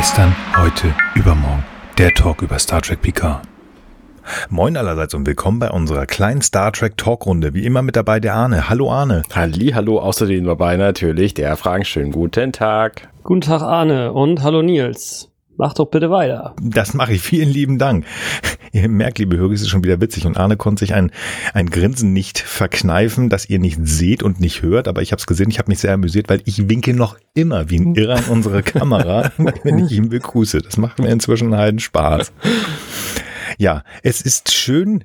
Gestern, heute, übermorgen. Der Talk über Star Trek Picard. Moin allerseits und willkommen bei unserer kleinen Star Trek Talkrunde. Wie immer mit dabei der Arne. Hallo Arne. Halli, hallo, außerdem dabei natürlich der Fragen. Schönen guten Tag. Guten Tag Arne und hallo Nils. Mach doch bitte weiter. Das mache ich. Vielen lieben Dank. Ihr merkt, liebe Hörer, es ist schon wieder witzig und Arne konnte sich ein, ein Grinsen nicht verkneifen, das ihr nicht seht und nicht hört, aber ich habe es gesehen, ich habe mich sehr amüsiert, weil ich winke noch immer wie ein Irrer in unsere Kamera, wenn ich ihn begrüße. Das macht mir inzwischen halt Spaß. Ja, es ist schön,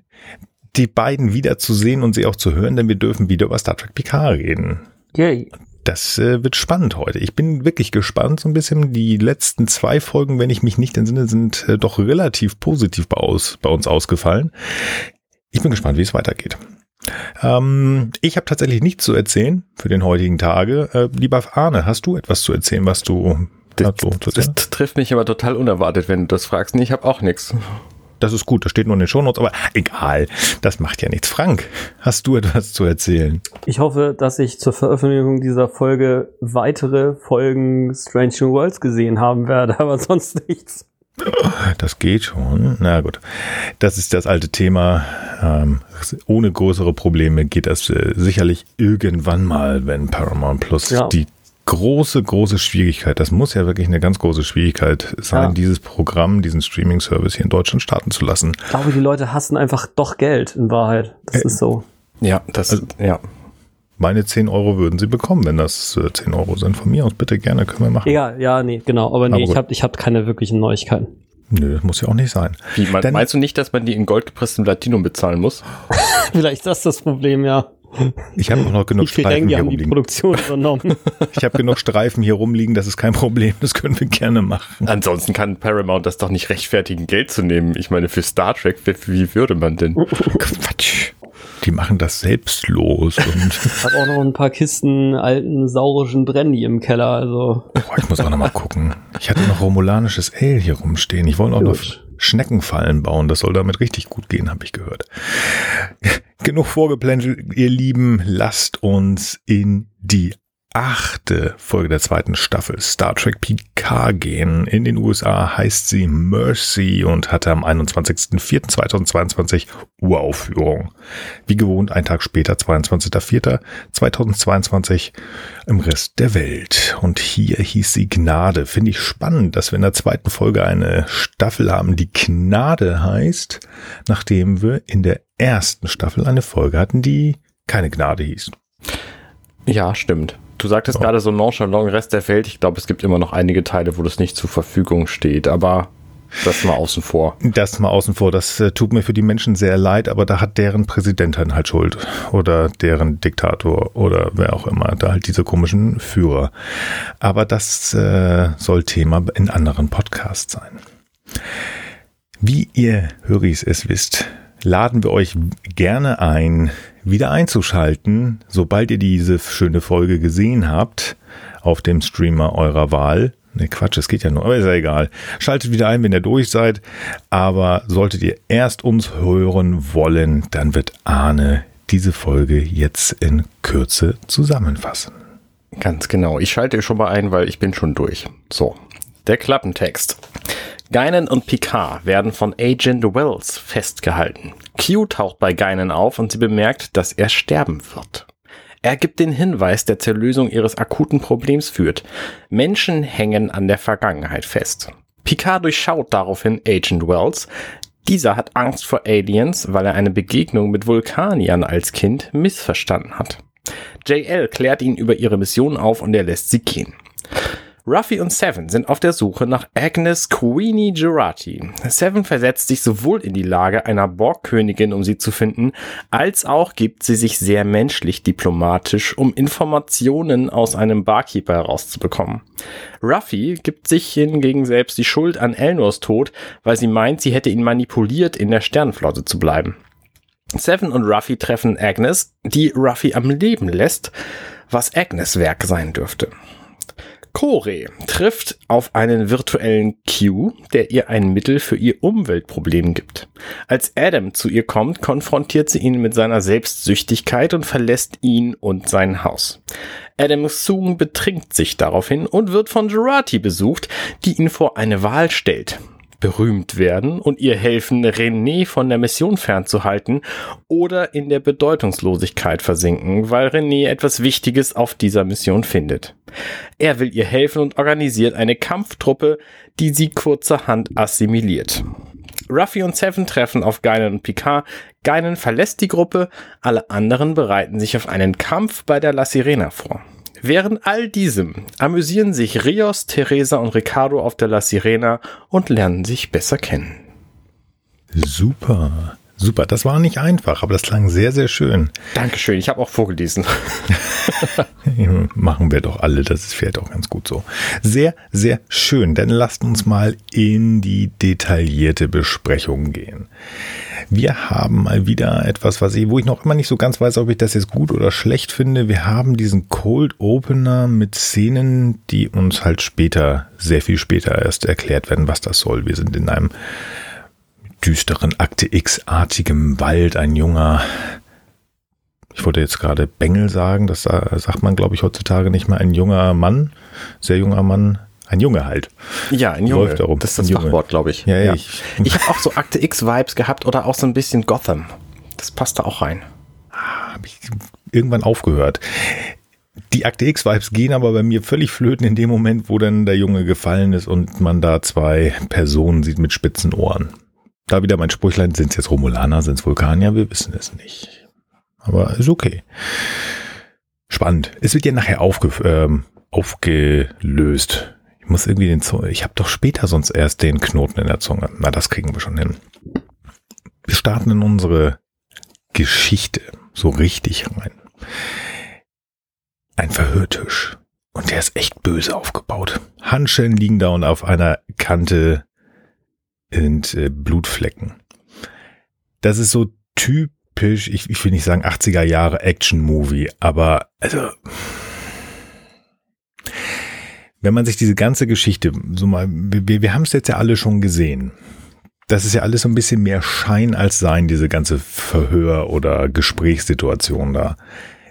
die beiden wiederzusehen und sie auch zu hören, denn wir dürfen wieder über Star Trek Picard reden. Yay. Das äh, wird spannend heute. Ich bin wirklich gespannt so ein bisschen. Die letzten zwei Folgen, wenn ich mich nicht entsinne, sind äh, doch relativ positiv bei, aus, bei uns ausgefallen. Ich bin gespannt, wie es weitergeht. Ähm, ich habe tatsächlich nichts zu erzählen für den heutigen Tage. Äh, lieber Arne, hast du etwas zu erzählen, was du das, das trifft mich aber total unerwartet, wenn du das fragst. Nee, ich habe auch nichts. Das ist gut, das steht nur in den Shownotes, aber egal, das macht ja nichts. Frank, hast du etwas zu erzählen? Ich hoffe, dass ich zur Veröffentlichung dieser Folge weitere Folgen Strange New Worlds gesehen haben werde, aber sonst nichts. Das geht schon. Na gut. Das ist das alte Thema. Ähm, ohne größere Probleme geht das äh, sicherlich irgendwann mal, wenn Paramount Plus ja. die große, große Schwierigkeit. Das muss ja wirklich eine ganz große Schwierigkeit sein, ja. dieses Programm, diesen Streaming-Service hier in Deutschland starten zu lassen. Ich glaube, die Leute hassen einfach doch Geld in Wahrheit. Das äh, ist so. Ja, das, also, ja. Meine 10 Euro würden sie bekommen, wenn das äh, 10 Euro sind. Von mir aus bitte gerne, können wir machen. Ja, ja, nee, genau. Aber nee, Aber ich habe ich hab keine wirklichen Neuigkeiten. Nö, das muss ja auch nicht sein. Wie, man, meinst du nicht, dass man die in goldgepresstem Platinum bezahlen muss? Vielleicht ist das das Problem, ja. Ich habe auch noch genug Streifen hier rumliegen. Die Produktion übernommen. ich habe genug Streifen hier rumliegen, das ist kein Problem, das können wir gerne machen. Ansonsten kann Paramount das doch nicht rechtfertigen, Geld zu nehmen. Ich meine, für Star Trek, wie würde man denn? Quatsch. Die machen das selbstlos. Und ich habe auch noch ein paar Kisten alten saurischen Brandy im Keller. Also. Oh, ich muss auch noch mal gucken. Ich hatte noch romulanisches Ale hier rumstehen. Ich wollte auch noch Schneckenfallen bauen. Das soll damit richtig gut gehen, habe ich gehört. Genug vorgeplänkelt, ihr Lieben. Lasst uns in die achte Folge der zweiten Staffel Star Trek Picard gehen. In den USA heißt sie Mercy und hatte am 21.04.2022 Uraufführung. Wie gewohnt, ein Tag später, 22.04.2022 im Rest der Welt. Und hier hieß sie Gnade. Finde ich spannend, dass wir in der zweiten Folge eine Staffel haben, die Gnade heißt, nachdem wir in der ersten Staffel eine Folge hatten, die keine Gnade hieß. Ja, stimmt. Du sagtest oh. gerade so nonchalant Rest der Welt. Ich glaube, es gibt immer noch einige Teile, wo das nicht zur Verfügung steht, aber das mal außen vor. Das mal außen vor. Das äh, tut mir für die Menschen sehr leid, aber da hat deren Präsident halt Schuld. Oder deren Diktator oder wer auch immer. Da halt diese komischen Führer. Aber das äh, soll Thema in anderen Podcasts sein. Wie ihr Höris es wisst, laden wir euch gerne ein, wieder einzuschalten, sobald ihr diese schöne Folge gesehen habt, auf dem Streamer eurer Wahl. Ne, Quatsch, es geht ja nur, aber ist ja egal. Schaltet wieder ein, wenn ihr durch seid. Aber solltet ihr erst uns hören wollen, dann wird Arne diese Folge jetzt in Kürze zusammenfassen. Ganz genau. Ich schalte schon mal ein, weil ich bin schon durch. So, der Klappentext. Guinan und Picard werden von Agent Wells festgehalten. Q taucht bei Guinan auf und sie bemerkt, dass er sterben wird. Er gibt den Hinweis, der zur Lösung ihres akuten Problems führt. Menschen hängen an der Vergangenheit fest. Picard durchschaut daraufhin Agent Wells. Dieser hat Angst vor Aliens, weil er eine Begegnung mit Vulkaniern als Kind missverstanden hat. JL klärt ihn über ihre Mission auf und er lässt sie gehen. Ruffy und Seven sind auf der Suche nach Agnes Queenie Gerati. Seven versetzt sich sowohl in die Lage einer Borgkönigin, um sie zu finden, als auch gibt sie sich sehr menschlich diplomatisch, um Informationen aus einem Barkeeper herauszubekommen. Ruffy gibt sich hingegen selbst die Schuld an Elnors Tod, weil sie meint, sie hätte ihn manipuliert, in der Sternflotte zu bleiben. Seven und Ruffy treffen Agnes, die Ruffy am Leben lässt, was Agnes Werk sein dürfte. Kore trifft auf einen virtuellen Q, der ihr ein Mittel für ihr Umweltproblem gibt. Als Adam zu ihr kommt, konfrontiert sie ihn mit seiner Selbstsüchtigkeit und verlässt ihn und sein Haus. Adam Soong betrinkt sich daraufhin und wird von Gerati besucht, die ihn vor eine Wahl stellt berühmt werden und ihr helfen, René von der Mission fernzuhalten oder in der Bedeutungslosigkeit versinken, weil René etwas Wichtiges auf dieser Mission findet. Er will ihr helfen und organisiert eine Kampftruppe, die sie kurzerhand assimiliert. Ruffy und Seven treffen auf Geinen und Picard. Geinen verlässt die Gruppe, alle anderen bereiten sich auf einen Kampf bei der La Sirena vor. Während all diesem amüsieren sich Rios, Teresa und Ricardo auf der La Sirena und lernen sich besser kennen. Super. Super, das war nicht einfach, aber das klang sehr, sehr schön. Dankeschön, ich habe auch vorgelesen. Machen wir doch alle, das ist vielleicht auch ganz gut so. Sehr, sehr schön, dann lasst uns mal in die detaillierte Besprechung gehen. Wir haben mal wieder etwas, was ich, wo ich noch immer nicht so ganz weiß, ob ich das jetzt gut oder schlecht finde. Wir haben diesen Cold Opener mit Szenen, die uns halt später, sehr viel später erst erklärt werden, was das soll. Wir sind in einem düsteren Akte X-artigem Wald ein junger, ich wollte jetzt gerade Bengel sagen, das sagt man, glaube ich, heutzutage nicht mehr, ein junger Mann, sehr junger Mann, ein Junge halt. Ja, ein Junge. Läuft darum. Das ist das Fachwort, glaube ich. Ja, ja. Ich, ich habe auch so Akte X-Vibes gehabt oder auch so ein bisschen Gotham. Das passt da auch rein. Ah, habe ich irgendwann aufgehört. Die Akte X-Vibes gehen aber bei mir völlig flöten in dem Moment, wo dann der Junge gefallen ist und man da zwei Personen sieht mit spitzen Ohren. Da wieder mein Sprüchlein, sind es jetzt Romulaner, sind es Vulkanier? Wir wissen es nicht. Aber ist okay. Spannend. Es wird ja nachher aufge, ähm, aufgelöst. Ich muss irgendwie den Zunge, ich habe doch später sonst erst den Knoten in der Zunge. Na, das kriegen wir schon hin. Wir starten in unsere Geschichte so richtig rein. Ein Verhörtisch. Und der ist echt böse aufgebaut. Handschellen liegen da und auf einer Kante und äh, Blutflecken. Das ist so typisch, ich, ich will nicht sagen 80er Jahre Action-Movie, aber also wenn man sich diese ganze Geschichte so mal, wir, wir haben es jetzt ja alle schon gesehen. Das ist ja alles so ein bisschen mehr Schein als Sein, diese ganze Verhör- oder Gesprächssituation da.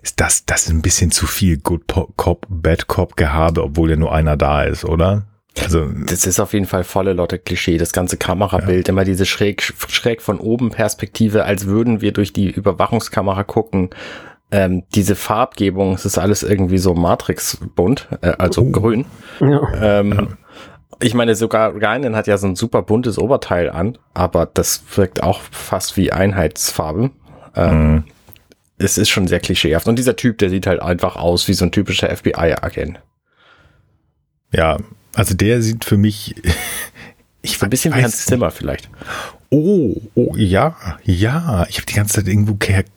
Ist das, das ist ein bisschen zu viel Good Cop, Bad Cop Gehabe, obwohl ja nur einer da ist, oder? Also, das ist auf jeden Fall volle Lotte Klischee. Das ganze Kamerabild, ja. immer diese schräg, schräg von oben Perspektive, als würden wir durch die Überwachungskamera gucken. Ähm, diese Farbgebung, es ist alles irgendwie so Matrix-bunt, äh, also oh. grün. Ja. Ähm, ja. Ich meine, sogar Reinen hat ja so ein super buntes Oberteil an, aber das wirkt auch fast wie Einheitsfarbe. Ähm, mhm. Es ist schon sehr klischeehaft. Und dieser Typ, der sieht halt einfach aus wie so ein typischer FBI-Agent. Ja, also der sieht für mich. Ich so ein bisschen wie Hans Zimmer vielleicht. Oh, oh, ja, ja. Ich habe die ganze Zeit irgendwo,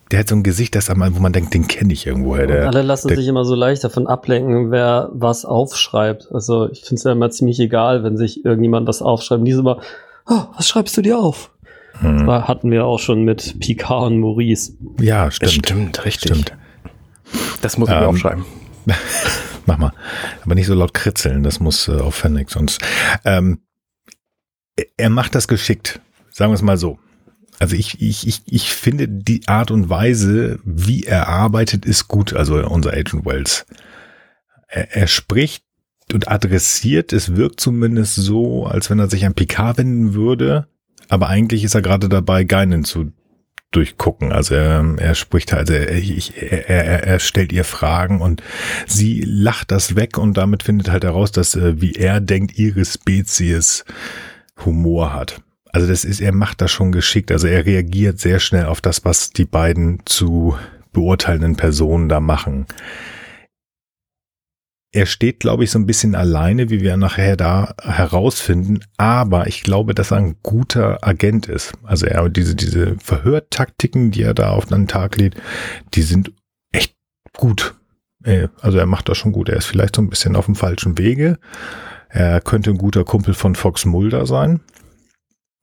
der hat so ein Gesicht, das einmal, wo man denkt, den kenne ich irgendwoher. Der, alle lassen der, sich immer so leicht davon ablenken, wer was aufschreibt. Also ich finde es ja immer ziemlich egal, wenn sich irgendjemand was aufschreibt. Und die so immer, oh, was schreibst du dir auf? Hm. Das hatten wir auch schon mit Picard und Maurice. Ja, stimmt. Stimmt, richtig. Stimmt. Das muss ich ähm, mir aufschreiben. Mach mal. Aber nicht so laut kritzeln, das muss äh, auf Fennec sonst. Ähm, er macht das geschickt, sagen wir es mal so. Also ich, ich, ich, ich finde die Art und Weise, wie er arbeitet, ist gut. Also unser Agent Wells. Er, er spricht und adressiert, es wirkt zumindest so, als wenn er sich an Picard wenden würde, aber eigentlich ist er gerade dabei, Geinen zu durchgucken. Also er, er spricht halt, er, er, er, er stellt ihr Fragen und sie lacht das weg und damit findet halt heraus, dass äh, wie er denkt, ihre Spezies Humor hat. Also das ist, er macht das schon geschickt. Also er reagiert sehr schnell auf das, was die beiden zu beurteilenden Personen da machen. Er steht, glaube ich, so ein bisschen alleine, wie wir nachher da herausfinden. Aber ich glaube, dass er ein guter Agent ist. Also er, diese, diese Verhörtaktiken, die er da auf den Tag legt, die sind echt gut. Äh, also er macht das schon gut. Er ist vielleicht so ein bisschen auf dem falschen Wege. Er könnte ein guter Kumpel von Fox Mulder sein.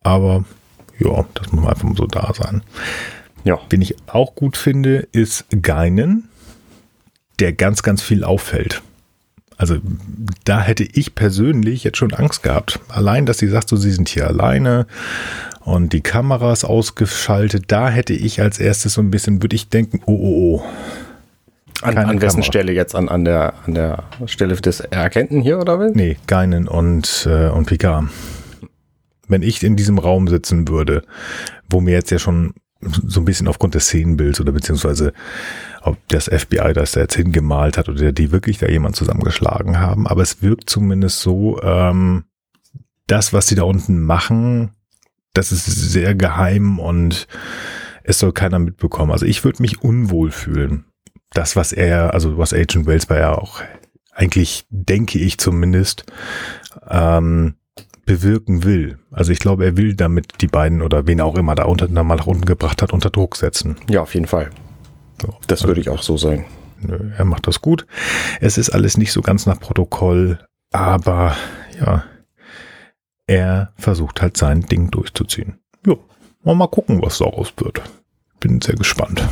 Aber ja, das muss man einfach mal so da sein. Ja. Wen ich auch gut finde, ist Geinen, der ganz, ganz viel auffällt. Also da hätte ich persönlich jetzt schon Angst gehabt. Allein, dass sie sagt, so, sie sind hier alleine und die Kamera ist ausgeschaltet, da hätte ich als erstes so ein bisschen, würde ich denken, oh, oh, oh. An, an wessen Stelle jetzt? An, an, der, an der Stelle des Erkennten hier oder was? Nee, Geinen und, äh, und Picard. Wenn ich in diesem Raum sitzen würde, wo mir jetzt ja schon so ein bisschen aufgrund des Szenenbilds oder beziehungsweise ob das FBI das da jetzt hingemalt hat oder die wirklich da jemand zusammengeschlagen haben, aber es wirkt zumindest so, ähm, das, was sie da unten machen, das ist sehr geheim und es soll keiner mitbekommen. Also ich würde mich unwohl fühlen. Das, was er, also was Agent Wells war ja auch eigentlich, denke ich zumindest, ähm, bewirken will. Also ich glaube, er will damit die beiden oder wen auch immer da unter, mal nach unten gebracht hat, unter Druck setzen. Ja, auf jeden Fall. So, das würde ich auch so sagen. Nö, er macht das gut. Es ist alles nicht so ganz nach Protokoll, aber ja, er versucht halt sein Ding durchzuziehen. Ja, mal gucken, was daraus wird. Bin sehr gespannt.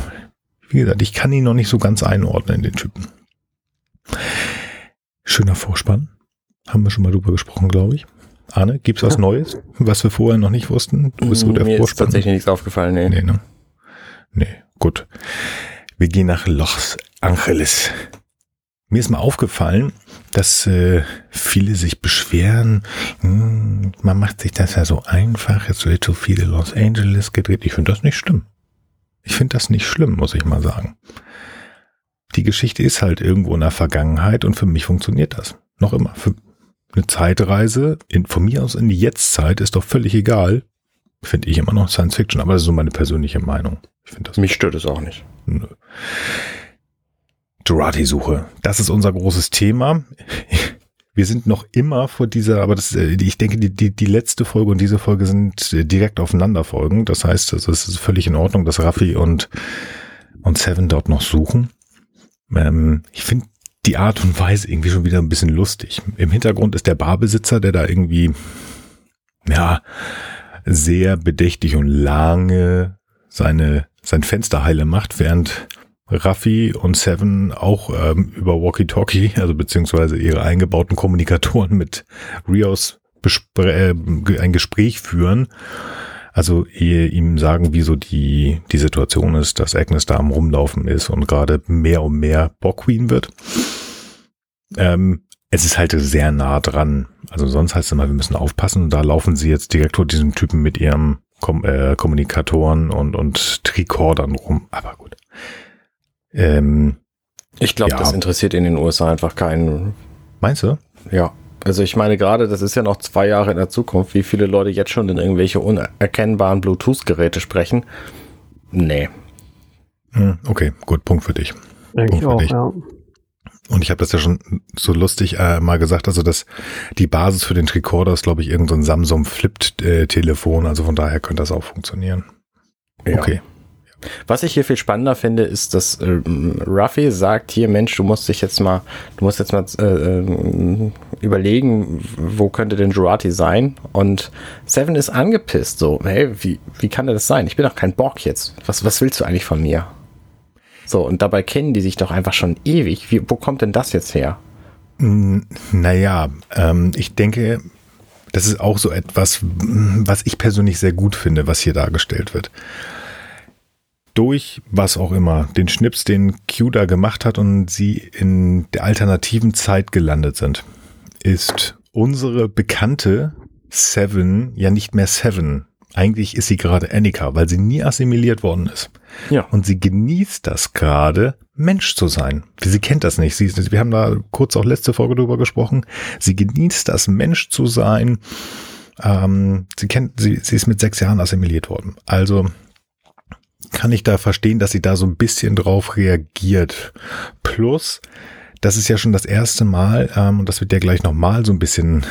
Wie gesagt, ich kann ihn noch nicht so ganz einordnen, den Typen. Schöner Vorspann. Haben wir schon mal drüber gesprochen, glaube ich. Arne, gibt's was Neues, was wir vorher noch nicht wussten? Du bist so der Mir Vorspann. ist tatsächlich nichts aufgefallen, nee. Nee, ne? nee, gut. Wir gehen nach Los Angeles. Mir ist mal aufgefallen, dass äh, viele sich beschweren, hm, man macht sich das ja so einfach, jetzt wird so viele Los Angeles gedreht. Ich finde das nicht schlimm. Ich finde das nicht schlimm, muss ich mal sagen. Die Geschichte ist halt irgendwo in der Vergangenheit und für mich funktioniert das. Noch immer. Für, eine Zeitreise in, von mir aus in die Jetztzeit ist doch völlig egal. Finde ich immer noch Science Fiction, aber das ist so meine persönliche Meinung. Ich finde das. Mich stört es auch nicht. Nö. Jurati-Suche. Das ist unser großes Thema. Wir sind noch immer vor dieser, aber das, äh, ich denke, die, die, die letzte Folge und diese Folge sind äh, direkt aufeinander folgen. Das heißt, es ist völlig in Ordnung, dass Raffi und, und Seven dort noch suchen. Ähm, ich finde die Art und Weise irgendwie schon wieder ein bisschen lustig. Im Hintergrund ist der Barbesitzer, der da irgendwie, ja, sehr bedächtig und lange seine, sein Fenster heile macht, während Raffi und Seven auch ähm, über Walkie-Talkie, also beziehungsweise ihre eingebauten Kommunikatoren mit Rios äh, ein Gespräch führen also ihm sagen, wieso die, die Situation ist, dass Agnes da am Rumlaufen ist und gerade mehr und mehr Bockqueen wird. Ähm, es ist halt sehr nah dran. Also sonst heißt es immer, wir müssen aufpassen. Und da laufen sie jetzt direkt vor diesem Typen mit ihrem Kom äh, Kommunikatoren und, und Tricordern rum. Aber gut. Ähm, ich glaube, ja. das interessiert in den USA einfach keinen. Meinst du? Ja. Also ich meine gerade, das ist ja noch zwei Jahre in der Zukunft, wie viele Leute jetzt schon in irgendwelche unerkennbaren Bluetooth-Geräte sprechen. Nee. Hm, okay, gut, Punkt für dich. Denke ich auch, dich. ja. Und ich habe das ja schon so lustig äh, mal gesagt, also dass die Basis für den Tricorder ist, glaube ich, irgendein so Samsung Flip-Telefon, also von daher könnte das auch funktionieren. Ja. Okay. Was ich hier viel spannender finde, ist, dass äh, Ruffy sagt hier, Mensch, du musst dich jetzt mal, du musst jetzt mal äh, äh, überlegen, wo könnte denn Jurati sein? Und Seven ist angepisst, so, hey, wie, wie kann das sein? Ich bin doch kein Bock jetzt. Was, was willst du eigentlich von mir? So, und dabei kennen die sich doch einfach schon ewig. Wie, wo kommt denn das jetzt her? Naja, ähm, ich denke, das ist auch so etwas, was ich persönlich sehr gut finde, was hier dargestellt wird durch was auch immer, den Schnips, den Q da gemacht hat und sie in der alternativen Zeit gelandet sind, ist unsere bekannte Seven ja nicht mehr Seven. Eigentlich ist sie gerade Annika, weil sie nie assimiliert worden ist. Ja. Und sie genießt das gerade, Mensch zu sein. Sie kennt das nicht. Sie, wir haben da kurz auch letzte Folge drüber gesprochen. Sie genießt das, Mensch zu sein. Ähm, sie kennt, sie, sie ist mit sechs Jahren assimiliert worden. Also kann ich da verstehen, dass sie da so ein bisschen drauf reagiert. Plus, das ist ja schon das erste Mal, ähm, und das wird ja gleich nochmal so ein bisschen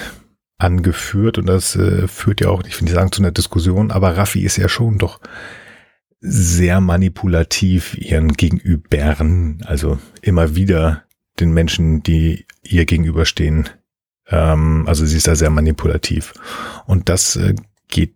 angeführt, und das äh, führt ja auch, ich will nicht sagen zu einer Diskussion, aber Raffi ist ja schon doch sehr manipulativ ihren Gegenübern, also immer wieder den Menschen, die ihr gegenüberstehen. Ähm, also sie ist da sehr manipulativ. Und das äh, geht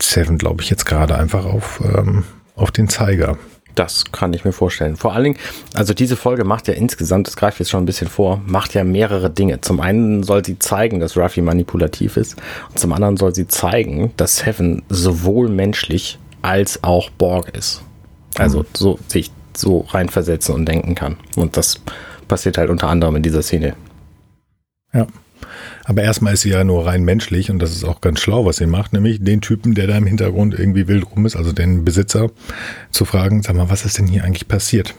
Seven, glaube ich, jetzt gerade einfach auf, ähm, auf den Zeiger. Das kann ich mir vorstellen. Vor allen Dingen, also diese Folge macht ja insgesamt, das greift jetzt schon ein bisschen vor, macht ja mehrere Dinge. Zum einen soll sie zeigen, dass Ruffy manipulativ ist. Und zum anderen soll sie zeigen, dass Seven sowohl menschlich als auch Borg ist. Also mhm. so sich so reinversetzen und denken kann. Und das passiert halt unter anderem in dieser Szene. Ja. Aber erstmal ist sie ja nur rein menschlich und das ist auch ganz schlau, was sie macht, nämlich den Typen, der da im Hintergrund irgendwie wild rum ist, also den Besitzer, zu fragen, sag mal, was ist denn hier eigentlich passiert?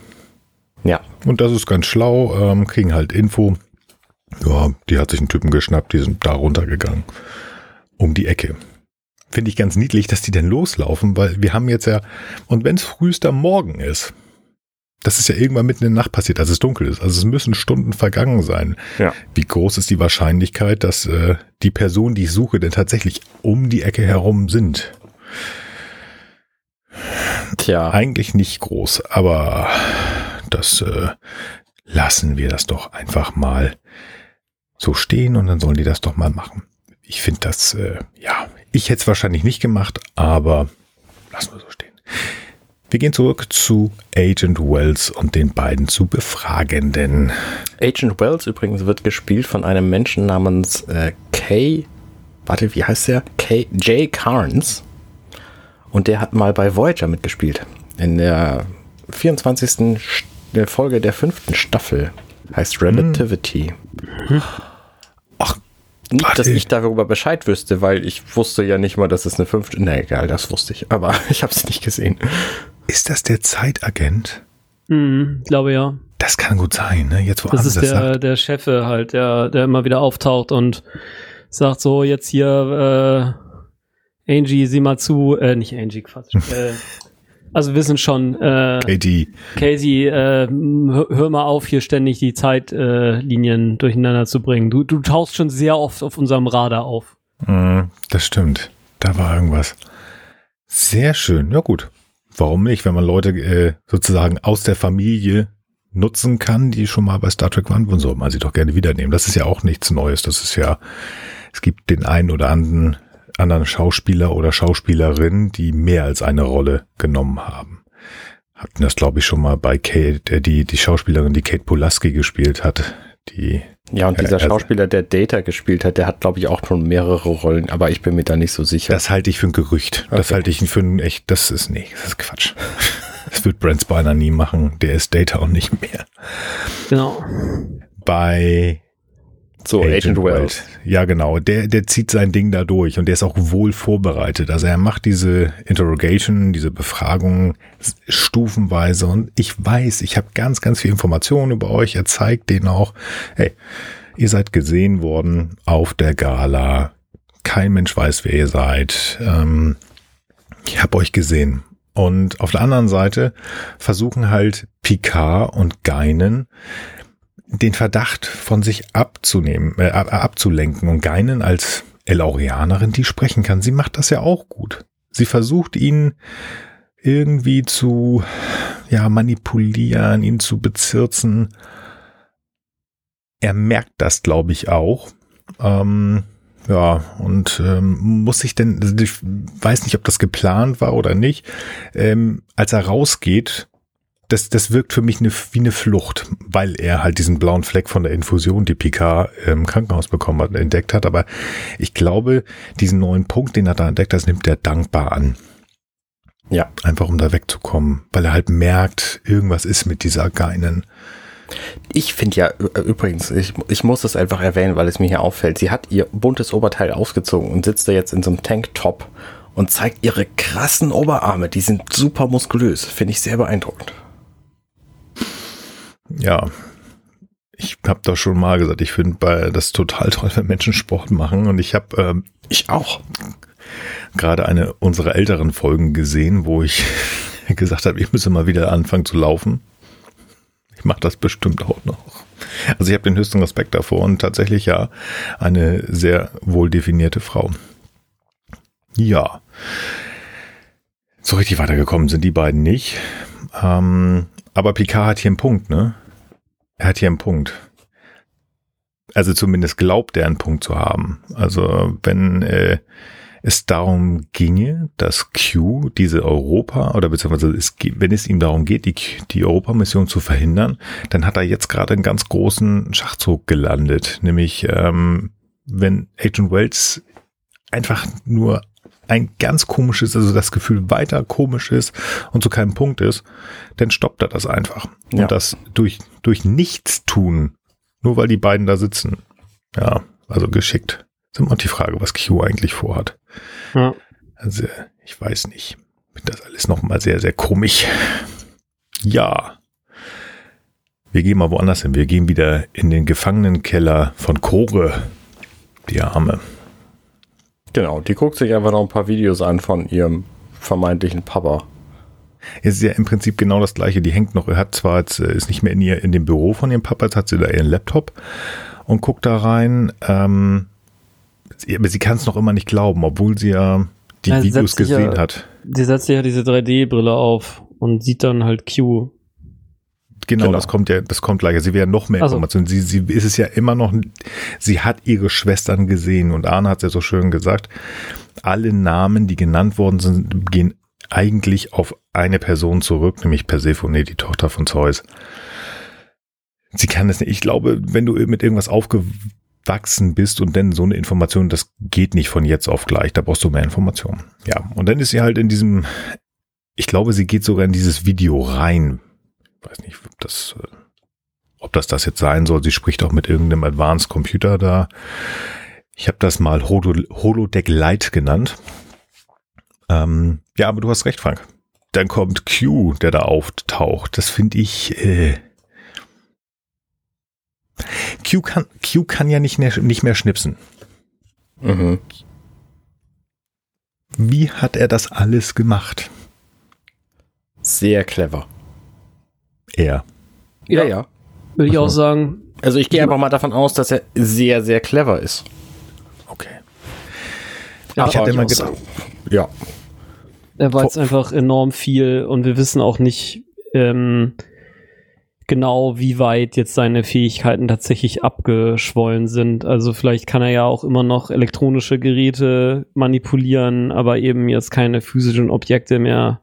Ja. Und das ist ganz schlau, ähm, kriegen halt Info. Ja, die hat sich einen Typen geschnappt, die sind da runtergegangen. Um die Ecke. Finde ich ganz niedlich, dass die denn loslaufen, weil wir haben jetzt ja, und wenn es frühester Morgen ist, das ist ja irgendwann mitten in der Nacht passiert, als es dunkel ist. Also es müssen Stunden vergangen sein. Ja. Wie groß ist die Wahrscheinlichkeit, dass äh, die Person, die ich suche, denn tatsächlich um die Ecke herum sind? Tja. Eigentlich nicht groß, aber das äh, lassen wir das doch einfach mal so stehen und dann sollen die das doch mal machen. Ich finde das, äh, ja, ich hätte es wahrscheinlich nicht gemacht, aber lassen wir so stehen. Wir gehen zurück zu Agent Wells und den beiden zu Befragenden. Agent Wells übrigens wird gespielt von einem Menschen namens äh, Kay, warte, wie heißt der? Kay, Jay Carnes. Und der hat mal bei Voyager mitgespielt. In der 24. Folge der fünften Staffel. Heißt Relativity. Hm. Ach, nicht, Warte. dass ich darüber Bescheid wüsste, weil ich wusste ja nicht mal, dass es eine fünfte. Ne, egal, das wusste ich. Aber ich habe es nicht gesehen. Ist das der Zeitagent? Mhm, glaube ja. Das kann gut sein, ne? Jetzt wo das ist das der, sagt. der Chef halt, der, der immer wieder auftaucht und sagt so, jetzt hier, äh, Angie, sieh mal zu, äh, nicht Angie, Quatsch. äh, also wir wissen schon, äh, Katie, Katie äh, hör mal auf, hier ständig die Zeitlinien äh, durcheinander zu bringen. Du, du tauchst schon sehr oft auf unserem Radar auf. Mm, das stimmt. Da war irgendwas. Sehr schön. Ja gut warum nicht, wenn man Leute äh, sozusagen aus der Familie nutzen kann, die schon mal bei Star Trek waren, wo soll man sie doch gerne wiedernehmen. Das ist ja auch nichts Neues. Das ist ja, es gibt den einen oder anderen, anderen Schauspieler oder Schauspielerin, die mehr als eine Rolle genommen haben. Hatten das, glaube ich, schon mal bei Kate, äh, die, die Schauspielerin, die Kate Pulaski gespielt hat, die ja, und dieser Schauspieler, der Data gespielt hat, der hat, glaube ich, auch schon mehrere Rollen, aber ich bin mir da nicht so sicher. Das halte ich für ein Gerücht. Okay. Das halte ich für ein echt, das ist, nee, das ist Quatsch. Das wird Brent Spiner nie machen. Der ist Data und nicht mehr. Genau. Bei so, Agent, Agent Wells. Ja, genau. Der, der zieht sein Ding da durch und der ist auch wohl vorbereitet. Also er macht diese Interrogation, diese Befragung stufenweise und ich weiß, ich habe ganz, ganz viel Informationen über euch. Er zeigt denen auch, hey, ihr seid gesehen worden auf der Gala. Kein Mensch weiß, wer ihr seid. Ähm, ich habe euch gesehen. Und auf der anderen Seite versuchen halt Picard und Geinen den Verdacht von sich abzunehmen, äh, abzulenken. Und Geinen als Elaurianerin, die sprechen kann, sie macht das ja auch gut. Sie versucht ihn irgendwie zu, ja, manipulieren, ihn zu bezirzen. Er merkt das, glaube ich, auch. Ähm, ja, und ähm, muss sich denn, also ich weiß nicht, ob das geplant war oder nicht, ähm, als er rausgeht, das, das wirkt für mich eine, wie eine Flucht, weil er halt diesen blauen Fleck von der Infusion, die Picard im Krankenhaus bekommen hat, entdeckt hat. Aber ich glaube, diesen neuen Punkt, den er da entdeckt hat, nimmt er dankbar an. Ja. Einfach um da wegzukommen, weil er halt merkt, irgendwas ist mit dieser Geinen. Ich finde ja übrigens, ich, ich muss das einfach erwähnen, weil es mir hier auffällt. Sie hat ihr buntes Oberteil ausgezogen und sitzt da jetzt in so einem Tanktop und zeigt ihre krassen Oberarme. Die sind super muskulös. Finde ich sehr beeindruckend ja, ich habe doch schon mal gesagt, ich finde das total toll, wenn Menschen Sport machen und ich habe ähm, ich auch gerade eine unserer älteren Folgen gesehen, wo ich gesagt habe, ich müsse mal wieder anfangen zu laufen. Ich mache das bestimmt auch noch. Also ich habe den höchsten Respekt davor und tatsächlich ja eine sehr wohl definierte Frau. Ja. So richtig weitergekommen sind die beiden nicht. Ähm, aber Picard hat hier einen Punkt, ne? Er hat hier einen Punkt. Also zumindest glaubt er einen Punkt zu haben. Also wenn äh, es darum ginge, dass Q diese Europa oder beziehungsweise es, wenn es ihm darum geht, die, die Europamission zu verhindern, dann hat er jetzt gerade einen ganz großen Schachzug gelandet, nämlich ähm, wenn Agent Wells einfach nur ein ganz komisches, also das Gefühl weiter komisch ist und zu keinem Punkt ist, dann stoppt er das einfach. Ja. Und das durch, durch nichts tun, nur weil die beiden da sitzen. Ja, also geschickt. Das ist immer die Frage, was Q eigentlich vorhat. Ja. Also, ich weiß nicht. Das alles nochmal sehr, sehr komisch. Ja. Wir gehen mal woanders hin. Wir gehen wieder in den Gefangenenkeller von Kore. Die Arme. Genau, die guckt sich einfach noch ein paar Videos an von ihrem vermeintlichen Papa. Es ist ja im Prinzip genau das gleiche. Die hängt noch, hat zwar jetzt, äh, ist nicht mehr in ihr, in dem Büro von ihrem Papa, jetzt hat sie da ihren Laptop und guckt da rein. Ähm, aber sie kann es noch immer nicht glauben, obwohl sie ja die ja, Videos gesehen ja, hat. Sie setzt sich ja diese 3D-Brille auf und sieht dann halt Q. Genau, genau, das kommt ja, das kommt gleich. Sie werden noch mehr also. Informationen. Sie, sie ist es ja immer noch, sie hat ihre Schwestern gesehen und Arne hat es ja so schön gesagt. Alle Namen, die genannt worden sind, gehen eigentlich auf eine Person zurück, nämlich Persephone, die Tochter von Zeus. Sie kann es nicht. Ich glaube, wenn du mit irgendwas aufgewachsen wachsen bist und dann so eine Information, das geht nicht von jetzt auf gleich, da brauchst du mehr Informationen. Ja, und dann ist sie halt in diesem, ich glaube, sie geht sogar in dieses Video rein. Ich weiß nicht, ob das, äh, ob das das jetzt sein soll. Sie spricht auch mit irgendeinem Advanced Computer da. Ich habe das mal Holo Holodeck Lite genannt. Ähm, ja, aber du hast recht, Frank. Dann kommt Q, der da auftaucht. Das finde ich, äh, Q kann, Q kann ja nicht mehr, nicht mehr schnipsen. Mhm. Wie hat er das alles gemacht? Sehr clever. Er. Ja, ja. Würde ich auch sagen. Also ich gehe einfach mal davon aus, dass er sehr, sehr clever ist. Okay. Ja, ich hatte immer gedacht. Ja. Er weiß einfach enorm viel und wir wissen auch nicht, ähm, genau, wie weit jetzt seine Fähigkeiten tatsächlich abgeschwollen sind. Also vielleicht kann er ja auch immer noch elektronische Geräte manipulieren, aber eben jetzt keine physischen Objekte mehr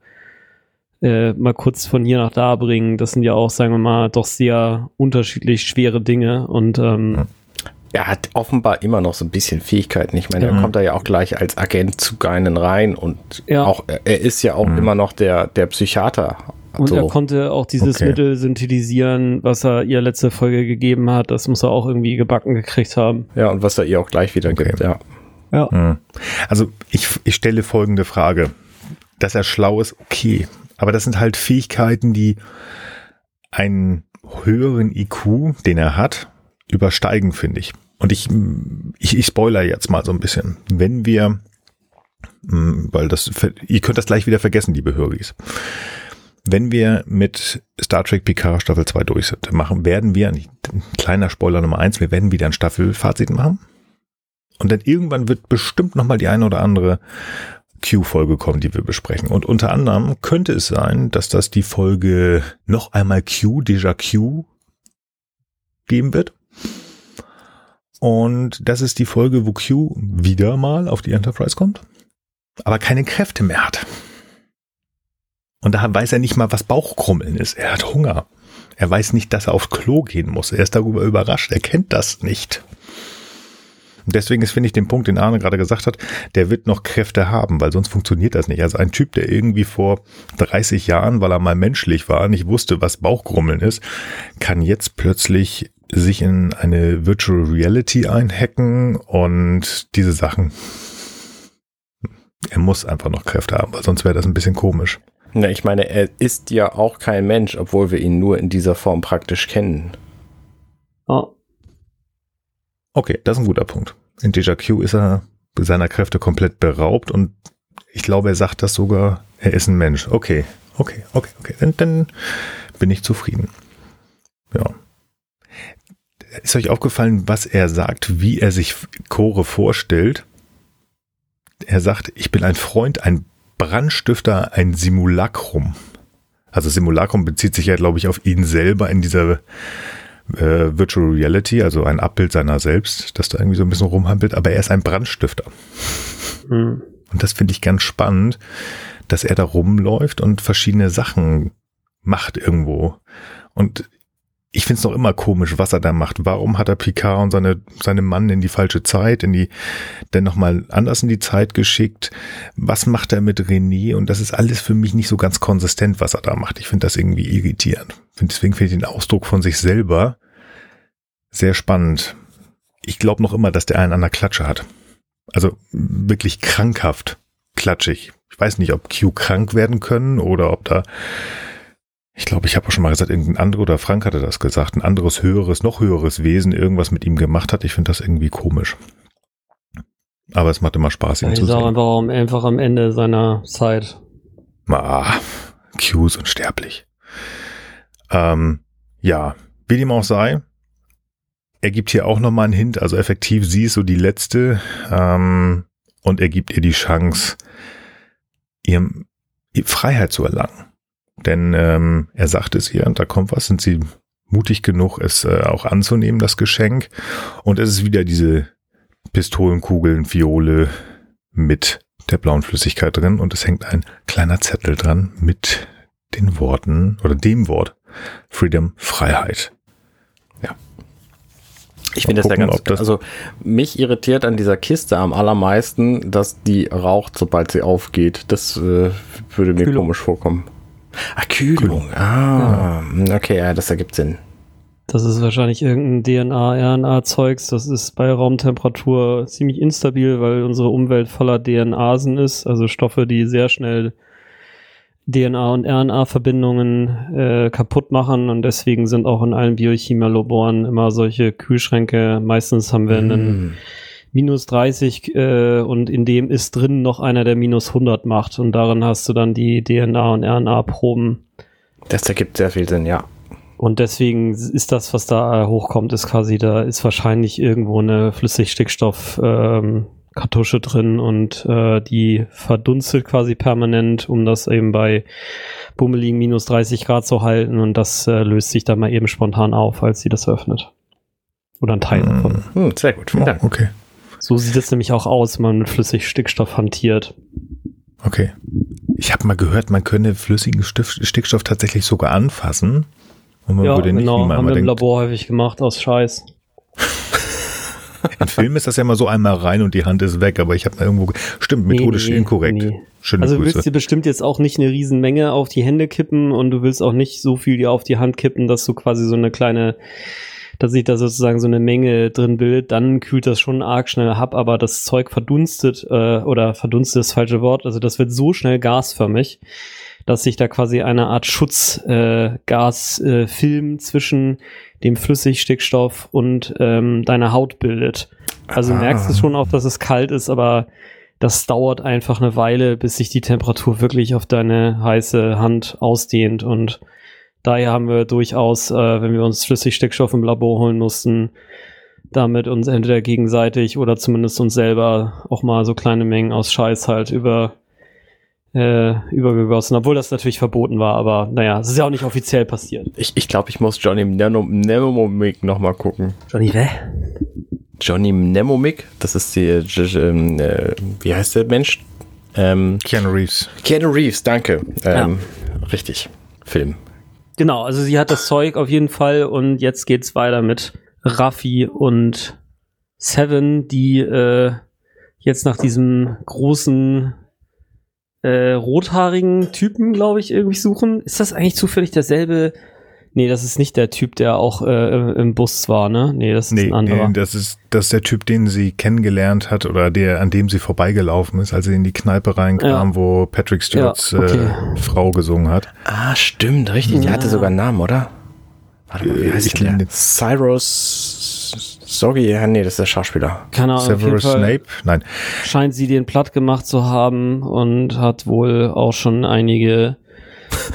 äh, mal kurz von hier nach da bringen. Das sind ja auch, sagen wir mal, doch sehr unterschiedlich schwere Dinge und ähm, er hat offenbar immer noch so ein bisschen Fähigkeiten. Ich meine, ja. er kommt da ja auch gleich als Agent zu Geinen rein und ja. auch er ist ja auch mhm. immer noch der der Psychiater und so. er konnte auch dieses okay. Mittel synthetisieren, was er ihr letzte Folge gegeben hat. Das muss er auch irgendwie gebacken gekriegt haben. Ja, und was er ihr auch gleich wieder okay. gibt, ja. ja. Hm. Also ich, ich stelle folgende Frage. Dass er schlau ist, okay. Aber das sind halt Fähigkeiten, die einen höheren IQ, den er hat, übersteigen, finde ich. Und ich, ich, ich spoiler jetzt mal so ein bisschen. Wenn wir, hm, weil das, ihr könnt das gleich wieder vergessen, liebe Höris wenn wir mit Star Trek Picard Staffel 2 durch sind, machen, werden wir, ein kleiner Spoiler Nummer eins, wir werden wieder ein Staffelfazit machen. Und dann irgendwann wird bestimmt nochmal die eine oder andere Q-Folge kommen, die wir besprechen. Und unter anderem könnte es sein, dass das die Folge noch einmal Q, Déjà Q geben wird. Und das ist die Folge, wo Q wieder mal auf die Enterprise kommt, aber keine Kräfte mehr hat. Und da weiß er nicht mal, was Bauchkrummeln ist. Er hat Hunger. Er weiß nicht, dass er aufs Klo gehen muss. Er ist darüber überrascht. Er kennt das nicht. Und deswegen ist, finde ich, den Punkt, den Arne gerade gesagt hat, der wird noch Kräfte haben, weil sonst funktioniert das nicht. Also ein Typ, der irgendwie vor 30 Jahren, weil er mal menschlich war, nicht wusste, was Bauchgrummeln ist, kann jetzt plötzlich sich in eine Virtual Reality einhacken und diese Sachen. Er muss einfach noch Kräfte haben, weil sonst wäre das ein bisschen komisch. Na, ich meine, er ist ja auch kein Mensch, obwohl wir ihn nur in dieser Form praktisch kennen. Oh. Okay, das ist ein guter Punkt. In Deja Q ist er seiner Kräfte komplett beraubt und ich glaube, er sagt das sogar, er ist ein Mensch. Okay, okay, okay, okay. Dann, dann bin ich zufrieden. Ja. Ist euch aufgefallen, was er sagt, wie er sich Chore vorstellt? Er sagt, ich bin ein Freund, ein Brandstifter ein Simulacrum. Also Simulacrum bezieht sich ja, glaube ich, auf ihn selber in dieser äh, Virtual Reality, also ein Abbild seiner selbst, das da irgendwie so ein bisschen rumhampelt, aber er ist ein Brandstifter. Mhm. Und das finde ich ganz spannend, dass er da rumläuft und verschiedene Sachen macht irgendwo. Und ich finde es noch immer komisch, was er da macht. Warum hat er Picard und seine, seine Mann in die falsche Zeit, in die, dann nochmal anders in die Zeit geschickt? Was macht er mit René? Und das ist alles für mich nicht so ganz konsistent, was er da macht. Ich finde das irgendwie irritierend. Deswegen finde ich den Ausdruck von sich selber sehr spannend. Ich glaube noch immer, dass der einen an der Klatsche hat. Also wirklich krankhaft klatschig. Ich weiß nicht, ob Q krank werden können oder ob da ich glaube, ich habe auch schon mal gesagt, irgendein anderer oder Frank hatte das gesagt, ein anderes höheres, noch höheres Wesen irgendwas mit ihm gemacht hat. Ich finde das irgendwie komisch. Aber es macht immer Spaß, ihn ja, zu sehen. Einfach, einfach am Ende seiner Zeit. Ah, Q ist unsterblich. Ähm, ja, wie dem auch sei, er gibt hier auch nochmal einen Hint, also effektiv, sie ist so die letzte ähm, und er gibt ihr die Chance, ihr Freiheit zu erlangen. Denn ähm, er sagt es ihr, und da kommt was, sind sie mutig genug, es äh, auch anzunehmen, das Geschenk. Und es ist wieder diese Pistolenkugeln, Fiole mit der blauen Flüssigkeit drin und es hängt ein kleiner Zettel dran mit den Worten oder dem Wort Freedom, Freiheit. Ja. Ich finde das ja ganz, das also mich irritiert an dieser Kiste am allermeisten, dass die raucht, sobald sie aufgeht. Das äh, würde mir Kühlung. komisch vorkommen. Ah, Kühlung. Kühlung. Ah, ja. okay, ja, das ergibt Sinn. Das ist wahrscheinlich irgendein DNA-RNA-Zeugs. Das ist bei Raumtemperatur ziemlich instabil, weil unsere Umwelt voller DNAsen ist, also Stoffe, die sehr schnell DNA- und RNA-Verbindungen äh, kaputt machen und deswegen sind auch in allen Biochemielaboren immer solche Kühlschränke. Meistens haben wir einen mm minus 30 äh, und in dem ist drin noch einer, der minus 100 macht und darin hast du dann die DNA- und RNA-Proben. Das ergibt sehr viel Sinn, ja. Und deswegen ist das, was da hochkommt, ist quasi, da ist wahrscheinlich irgendwo eine Flüssigstickstoff-Kartusche ähm, drin und äh, die verdunstet quasi permanent, um das eben bei bummeligen minus 30 Grad zu halten und das äh, löst sich dann mal eben spontan auf, als sie das öffnet. Oder ein Teil davon. Hm, sehr gut, vielen Dank. Oh, okay. So sieht es nämlich auch aus, wenn man mit flüssigem Stickstoff hantiert. Okay. Ich habe mal gehört, man könne flüssigen Stickstoff tatsächlich sogar anfassen. Und man ja, würde nicht, genau, wie man haben wir im Labor häufig gemacht aus Scheiß. In Filmen ist das ja immer so einmal rein und die Hand ist weg, aber ich habe mal irgendwo, stimmt, methodisch nee, nee, inkorrekt. Nee. Schöne also du willst dir bestimmt jetzt auch nicht eine Riesenmenge auf die Hände kippen und du willst auch nicht so viel dir auf die Hand kippen, dass du quasi so eine kleine dass sich da sozusagen so eine Menge drin bildet, dann kühlt das schon arg schnell ab, aber das Zeug verdunstet äh, oder verdunstet ist das falsche Wort, also das wird so schnell gasförmig, dass sich da quasi eine Art Schutzgasfilm äh, äh, zwischen dem Flüssigstickstoff und ähm, deiner Haut bildet. Also ah. merkst du schon auch, dass es kalt ist, aber das dauert einfach eine Weile, bis sich die Temperatur wirklich auf deine heiße Hand ausdehnt und Daher haben wir durchaus, äh, wenn wir uns Flüssigstickstoff im Labor holen mussten, damit uns entweder gegenseitig oder zumindest uns selber auch mal so kleine Mengen aus Scheiß halt über äh, übergegossen, obwohl das natürlich verboten war, aber naja, es ist ja auch nicht offiziell passiert. Ich, ich glaube, ich muss Johnny Mnemonic nochmal gucken. Johnny wer? Johnny Mnemonic, das ist die, äh, äh, wie heißt der Mensch? Ähm, Keanu Reeves. Keanu Reeves, danke. Ähm, ja. Richtig. Film. Genau, also sie hat das Zeug auf jeden Fall und jetzt geht's weiter mit Raffi und Seven, die äh, jetzt nach diesem großen äh, rothaarigen Typen, glaube ich, irgendwie suchen. Ist das eigentlich zufällig derselbe Nee, das ist nicht der Typ, der auch äh, im Bus war, ne? Nee, das ist nee, ein anderer. Nee, das ist, das ist der Typ, den sie kennengelernt hat oder der, an dem sie vorbeigelaufen ist, als sie in die Kneipe reinkam, ja. wo Patrick Stewarts ja, okay. äh, Frau gesungen hat. Ah, stimmt, richtig. Ja. Die hatte sogar einen Namen, oder? Warte mal, wie äh, heißt ich der? Cyrus Soggy, ja, nee, das ist der Schauspieler. Keine Ahnung. Severus Snape? Nein. Scheint sie den platt gemacht zu haben und hat wohl auch schon einige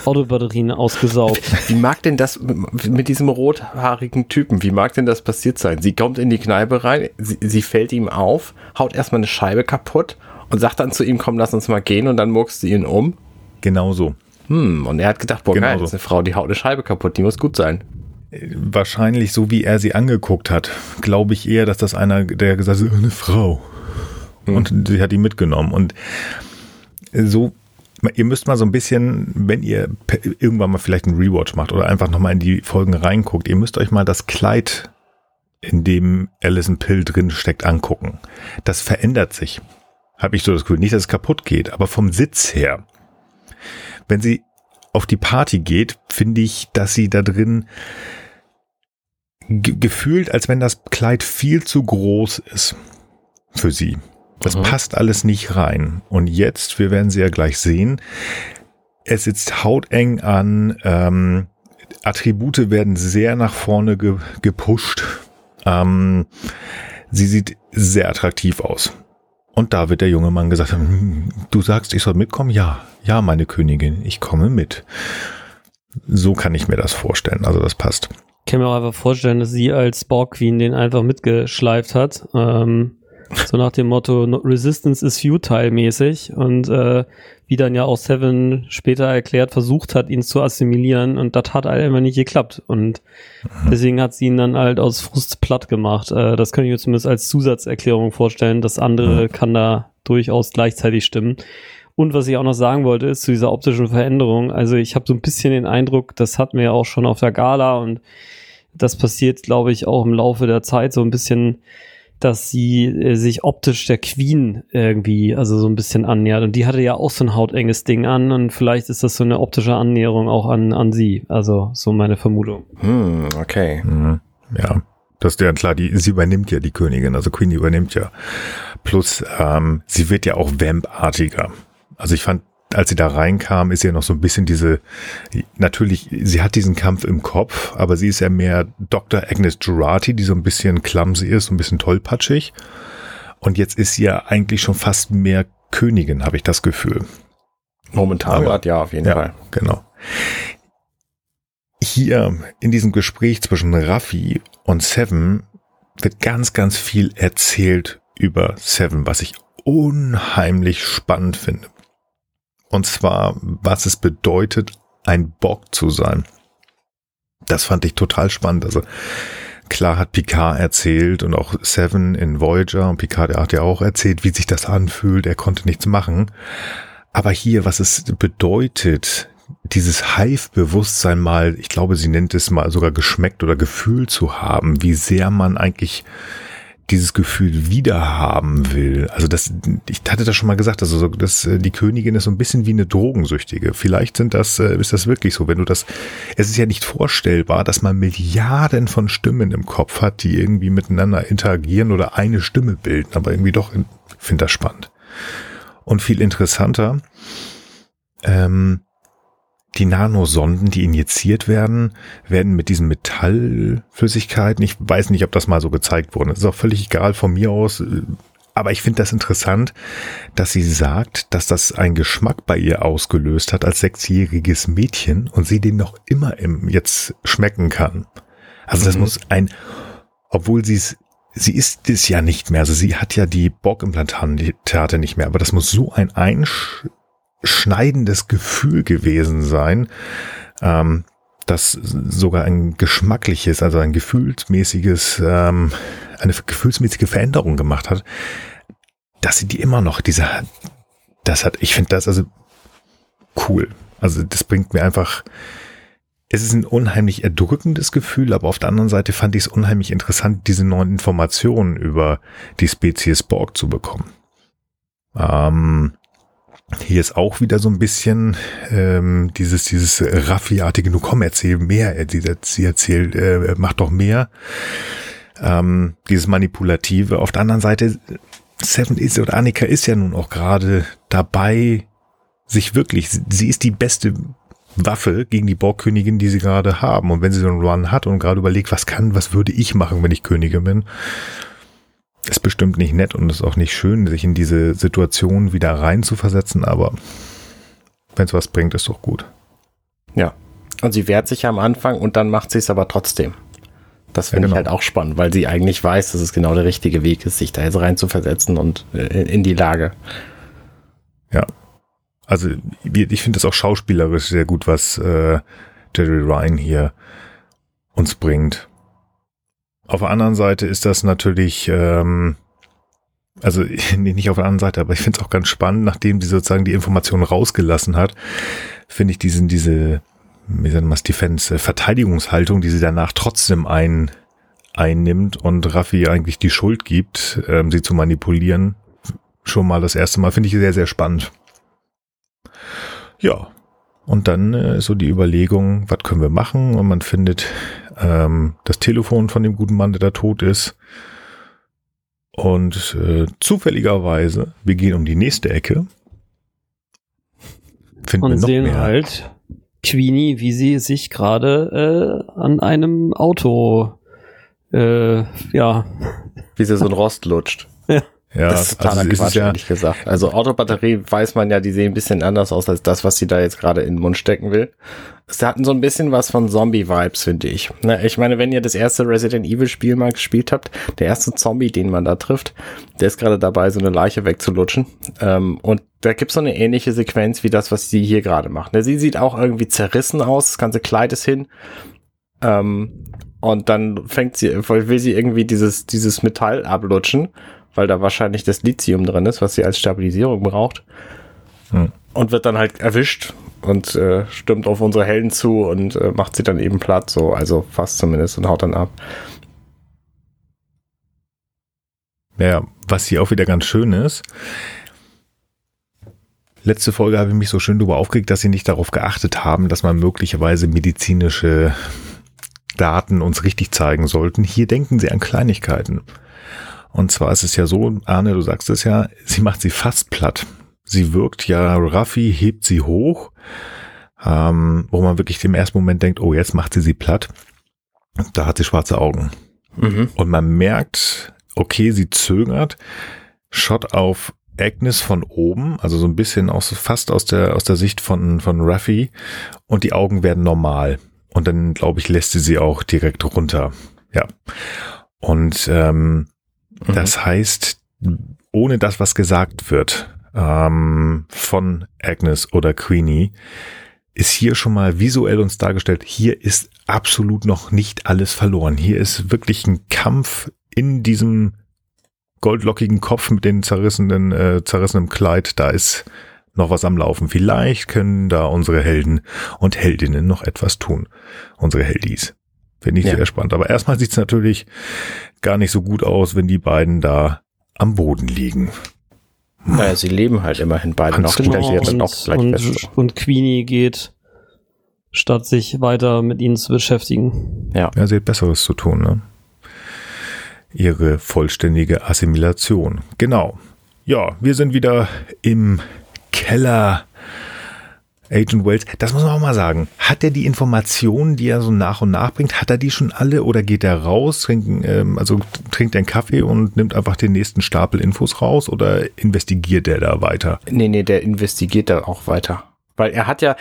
Autobatterien ausgesaugt. Wie mag denn das mit diesem rothaarigen Typen, wie mag denn das passiert sein? Sie kommt in die Kneipe rein, sie, sie fällt ihm auf, haut erstmal eine Scheibe kaputt und sagt dann zu ihm, komm, lass uns mal gehen und dann murkst sie ihn um. Genau so. Hm, und er hat gedacht, boah, genau geil, das ist eine Frau, die haut eine Scheibe kaputt, die muss gut sein. Wahrscheinlich so, wie er sie angeguckt hat, glaube ich eher, dass das einer, der gesagt hat, eine Frau. Mhm. Und sie hat ihn mitgenommen. Und so, ihr müsst mal so ein bisschen, wenn ihr irgendwann mal vielleicht einen Rewatch macht oder einfach nochmal in die Folgen reinguckt, ihr müsst euch mal das Kleid, in dem Alison Pill drin steckt, angucken. Das verändert sich. Habe ich so das Gefühl. Nicht, dass es kaputt geht, aber vom Sitz her. Wenn sie auf die Party geht, finde ich, dass sie da drin gefühlt, als wenn das Kleid viel zu groß ist für sie. Das mhm. passt alles nicht rein. Und jetzt, wir werden sie ja gleich sehen, es sitzt hauteng an, ähm, Attribute werden sehr nach vorne ge gepusht. Ähm, sie sieht sehr attraktiv aus. Und da wird der junge Mann gesagt haben, hm, du sagst, ich soll mitkommen? Ja, ja, meine Königin, ich komme mit. So kann ich mir das vorstellen. Also das passt. Ich kann mir auch einfach vorstellen, dass sie als Borg Queen den einfach mitgeschleift hat. Ähm, so nach dem Motto Resistance is futile mäßig und äh, wie dann ja auch Seven später erklärt, versucht hat, ihn zu assimilieren und das hat halt einfach nicht geklappt und deswegen hat sie ihn dann halt aus Frust platt gemacht. Äh, das kann ich mir zumindest als Zusatzerklärung vorstellen. Das andere mhm. kann da durchaus gleichzeitig stimmen. Und was ich auch noch sagen wollte, ist zu dieser optischen Veränderung. Also ich habe so ein bisschen den Eindruck, das hatten wir ja auch schon auf der Gala und das passiert, glaube ich, auch im Laufe der Zeit so ein bisschen dass sie äh, sich optisch der Queen irgendwie, also so ein bisschen annähert. Und die hatte ja auch so ein hautenges Ding an und vielleicht ist das so eine optische Annäherung auch an, an sie. Also so meine Vermutung. Hm, okay. Mhm. Ja. Das ist ja klar, die, sie übernimmt ja die Königin, also Queen übernimmt ja. Plus, ähm, sie wird ja auch Vamp-artiger. Also ich fand als sie da reinkam, ist ja noch so ein bisschen diese, natürlich, sie hat diesen Kampf im Kopf, aber sie ist ja mehr Dr. Agnes Girardi, die so ein bisschen clumsy ist, so ein bisschen tollpatschig. Und jetzt ist sie ja eigentlich schon fast mehr Königin, habe ich das Gefühl. Momentan gerade ja, auf jeden ja, Fall. Genau. Hier in diesem Gespräch zwischen Raffi und Seven wird ganz, ganz viel erzählt über Seven, was ich unheimlich spannend finde. Und zwar, was es bedeutet, ein Bock zu sein. Das fand ich total spannend. Also klar hat Picard erzählt und auch Seven in Voyager und Picard hat ja auch erzählt, wie sich das anfühlt. Er konnte nichts machen. Aber hier, was es bedeutet, dieses Hive-Bewusstsein mal, ich glaube, sie nennt es mal sogar geschmeckt oder gefühlt zu haben, wie sehr man eigentlich dieses Gefühl wiederhaben will. Also das, ich hatte das schon mal gesagt, also so, dass äh, die Königin ist so ein bisschen wie eine Drogensüchtige. Vielleicht sind das, äh, ist das wirklich so, wenn du das, es ist ja nicht vorstellbar, dass man Milliarden von Stimmen im Kopf hat, die irgendwie miteinander interagieren oder eine Stimme bilden, aber irgendwie doch, finde das spannend. Und viel interessanter, ähm, die Nanosonden, die injiziert werden, werden mit diesen Metallflüssigkeiten, ich weiß nicht, ob das mal so gezeigt wurde, das ist auch völlig egal von mir aus, aber ich finde das interessant, dass sie sagt, dass das einen Geschmack bei ihr ausgelöst hat als sechsjähriges Mädchen und sie den noch immer im jetzt schmecken kann. Also das mhm. muss ein, obwohl sie es, sie ist es ja nicht mehr, also sie hat ja die Borg-Implantate nicht mehr, aber das muss so ein Einsch schneidendes Gefühl gewesen sein, ähm, das sogar ein geschmackliches, also ein gefühlsmäßiges, ähm, eine gefühlsmäßige Veränderung gemacht hat, dass sie die immer noch, diese, das hat, ich finde das also cool. Also das bringt mir einfach, es ist ein unheimlich erdrückendes Gefühl, aber auf der anderen Seite fand ich es unheimlich interessant, diese neuen Informationen über die Spezies Borg zu bekommen. Ähm, hier ist auch wieder so ein bisschen ähm, dieses dieses Raffi-artige, du komm, erzähl mehr. Sie, sie erzählt, äh, mach doch mehr. Ähm, dieses Manipulative. Auf der anderen Seite, Seven ist oder Annika ist ja nun auch gerade dabei, sich wirklich, sie ist die beste Waffe gegen die Borgkönigin, die sie gerade haben. Und wenn sie so einen Run hat und gerade überlegt, was kann, was würde ich machen, wenn ich Königin bin, ist bestimmt nicht nett und ist auch nicht schön, sich in diese Situation wieder rein zu versetzen, aber wenn es was bringt, ist doch gut. Ja. Und sie wehrt sich am Anfang und dann macht sie es aber trotzdem. Das finde ja, genau. ich halt auch spannend, weil sie eigentlich weiß, dass es genau der richtige Weg ist, sich da jetzt rein zu versetzen und äh, in die Lage. Ja. Also ich finde das auch schauspielerisch sehr gut, was äh, Jerry Ryan hier uns bringt. Auf der anderen Seite ist das natürlich, ähm, also nicht auf der anderen Seite, aber ich finde es auch ganz spannend, nachdem sie sozusagen die Informationen rausgelassen hat, finde ich diesen, diese, wie sagt man Defense, äh, Verteidigungshaltung, die sie danach trotzdem ein, einnimmt und Raffi eigentlich die Schuld gibt, ähm, sie zu manipulieren, schon mal das erste Mal, finde ich sehr, sehr spannend. Ja, und dann äh, so die Überlegung, was können wir machen? Und man findet ähm, das Telefon von dem guten Mann, der da tot ist. Und äh, zufälligerweise, wir gehen um die nächste Ecke. Finden und sehen mehr. halt Queenie, wie sie sich gerade äh, an einem Auto, äh, ja. Wie sie so ein Rost lutscht. Ja. Ja, das ist totaler also Quatsch, ja ehrlich gesagt. Also Autobatterie weiß man ja, die sehen ein bisschen anders aus als das, was sie da jetzt gerade in den Mund stecken will. Sie hatten so ein bisschen was von Zombie-Vibes, finde ich. Na, ich meine, wenn ihr das erste Resident Evil-Spiel mal gespielt habt, der erste Zombie, den man da trifft, der ist gerade dabei, so eine Leiche wegzulutschen. Ähm, und da gibt's so eine ähnliche Sequenz wie das, was sie hier gerade macht. Sie sieht auch irgendwie zerrissen aus, das ganze Kleid ist hin. Ähm, und dann fängt sie, will sie irgendwie dieses, dieses Metall ablutschen weil da wahrscheinlich das Lithium drin ist, was sie als Stabilisierung braucht. Hm. Und wird dann halt erwischt und äh, stürmt auf unsere Helden zu und äh, macht sie dann eben platt, so, also fast zumindest und haut dann ab. Ja, was hier auch wieder ganz schön ist, letzte Folge habe ich mich so schön darüber aufgeregt, dass sie nicht darauf geachtet haben, dass man möglicherweise medizinische Daten uns richtig zeigen sollten. Hier denken sie an Kleinigkeiten. Und zwar ist es ja so, Arne, du sagst es ja, sie macht sie fast platt. Sie wirkt ja, Raffi hebt sie hoch, ähm, wo man wirklich im ersten Moment denkt, oh, jetzt macht sie sie platt. Da hat sie schwarze Augen. Mhm. Und man merkt, okay, sie zögert, Shot auf Agnes von oben, also so ein bisschen aus, fast aus der, aus der Sicht von, von Raffi und die Augen werden normal. Und dann, glaube ich, lässt sie sie auch direkt runter. Ja. Und ähm, Mhm. Das heißt, ohne das, was gesagt wird ähm, von Agnes oder Queenie, ist hier schon mal visuell uns dargestellt, hier ist absolut noch nicht alles verloren. Hier ist wirklich ein Kampf in diesem goldlockigen Kopf mit den zerrissenen, äh, zerrissenen Kleid. Da ist noch was am Laufen. Vielleicht können da unsere Helden und Heldinnen noch etwas tun. Unsere Heldis. Finde ich ja. sehr spannend. Aber erstmal sieht es natürlich gar nicht so gut aus, wenn die beiden da am Boden liegen. Naja, sie leben halt immerhin beide noch genau, gleich, und, noch gleich und, und Queenie geht, statt sich weiter mit ihnen zu beschäftigen. Ja. Ja, sie hat Besseres zu tun, ne? Ihre vollständige Assimilation. Genau. Ja, wir sind wieder im Keller Agent Wells, das muss man auch mal sagen. Hat er die Informationen, die er so nach und nach bringt, hat er die schon alle oder geht er raus, trinken, ähm, also trinkt er einen Kaffee und nimmt einfach den nächsten Stapel Infos raus oder investigiert er da weiter? Nee, nee, der investigiert da auch weiter. Weil er hat ja,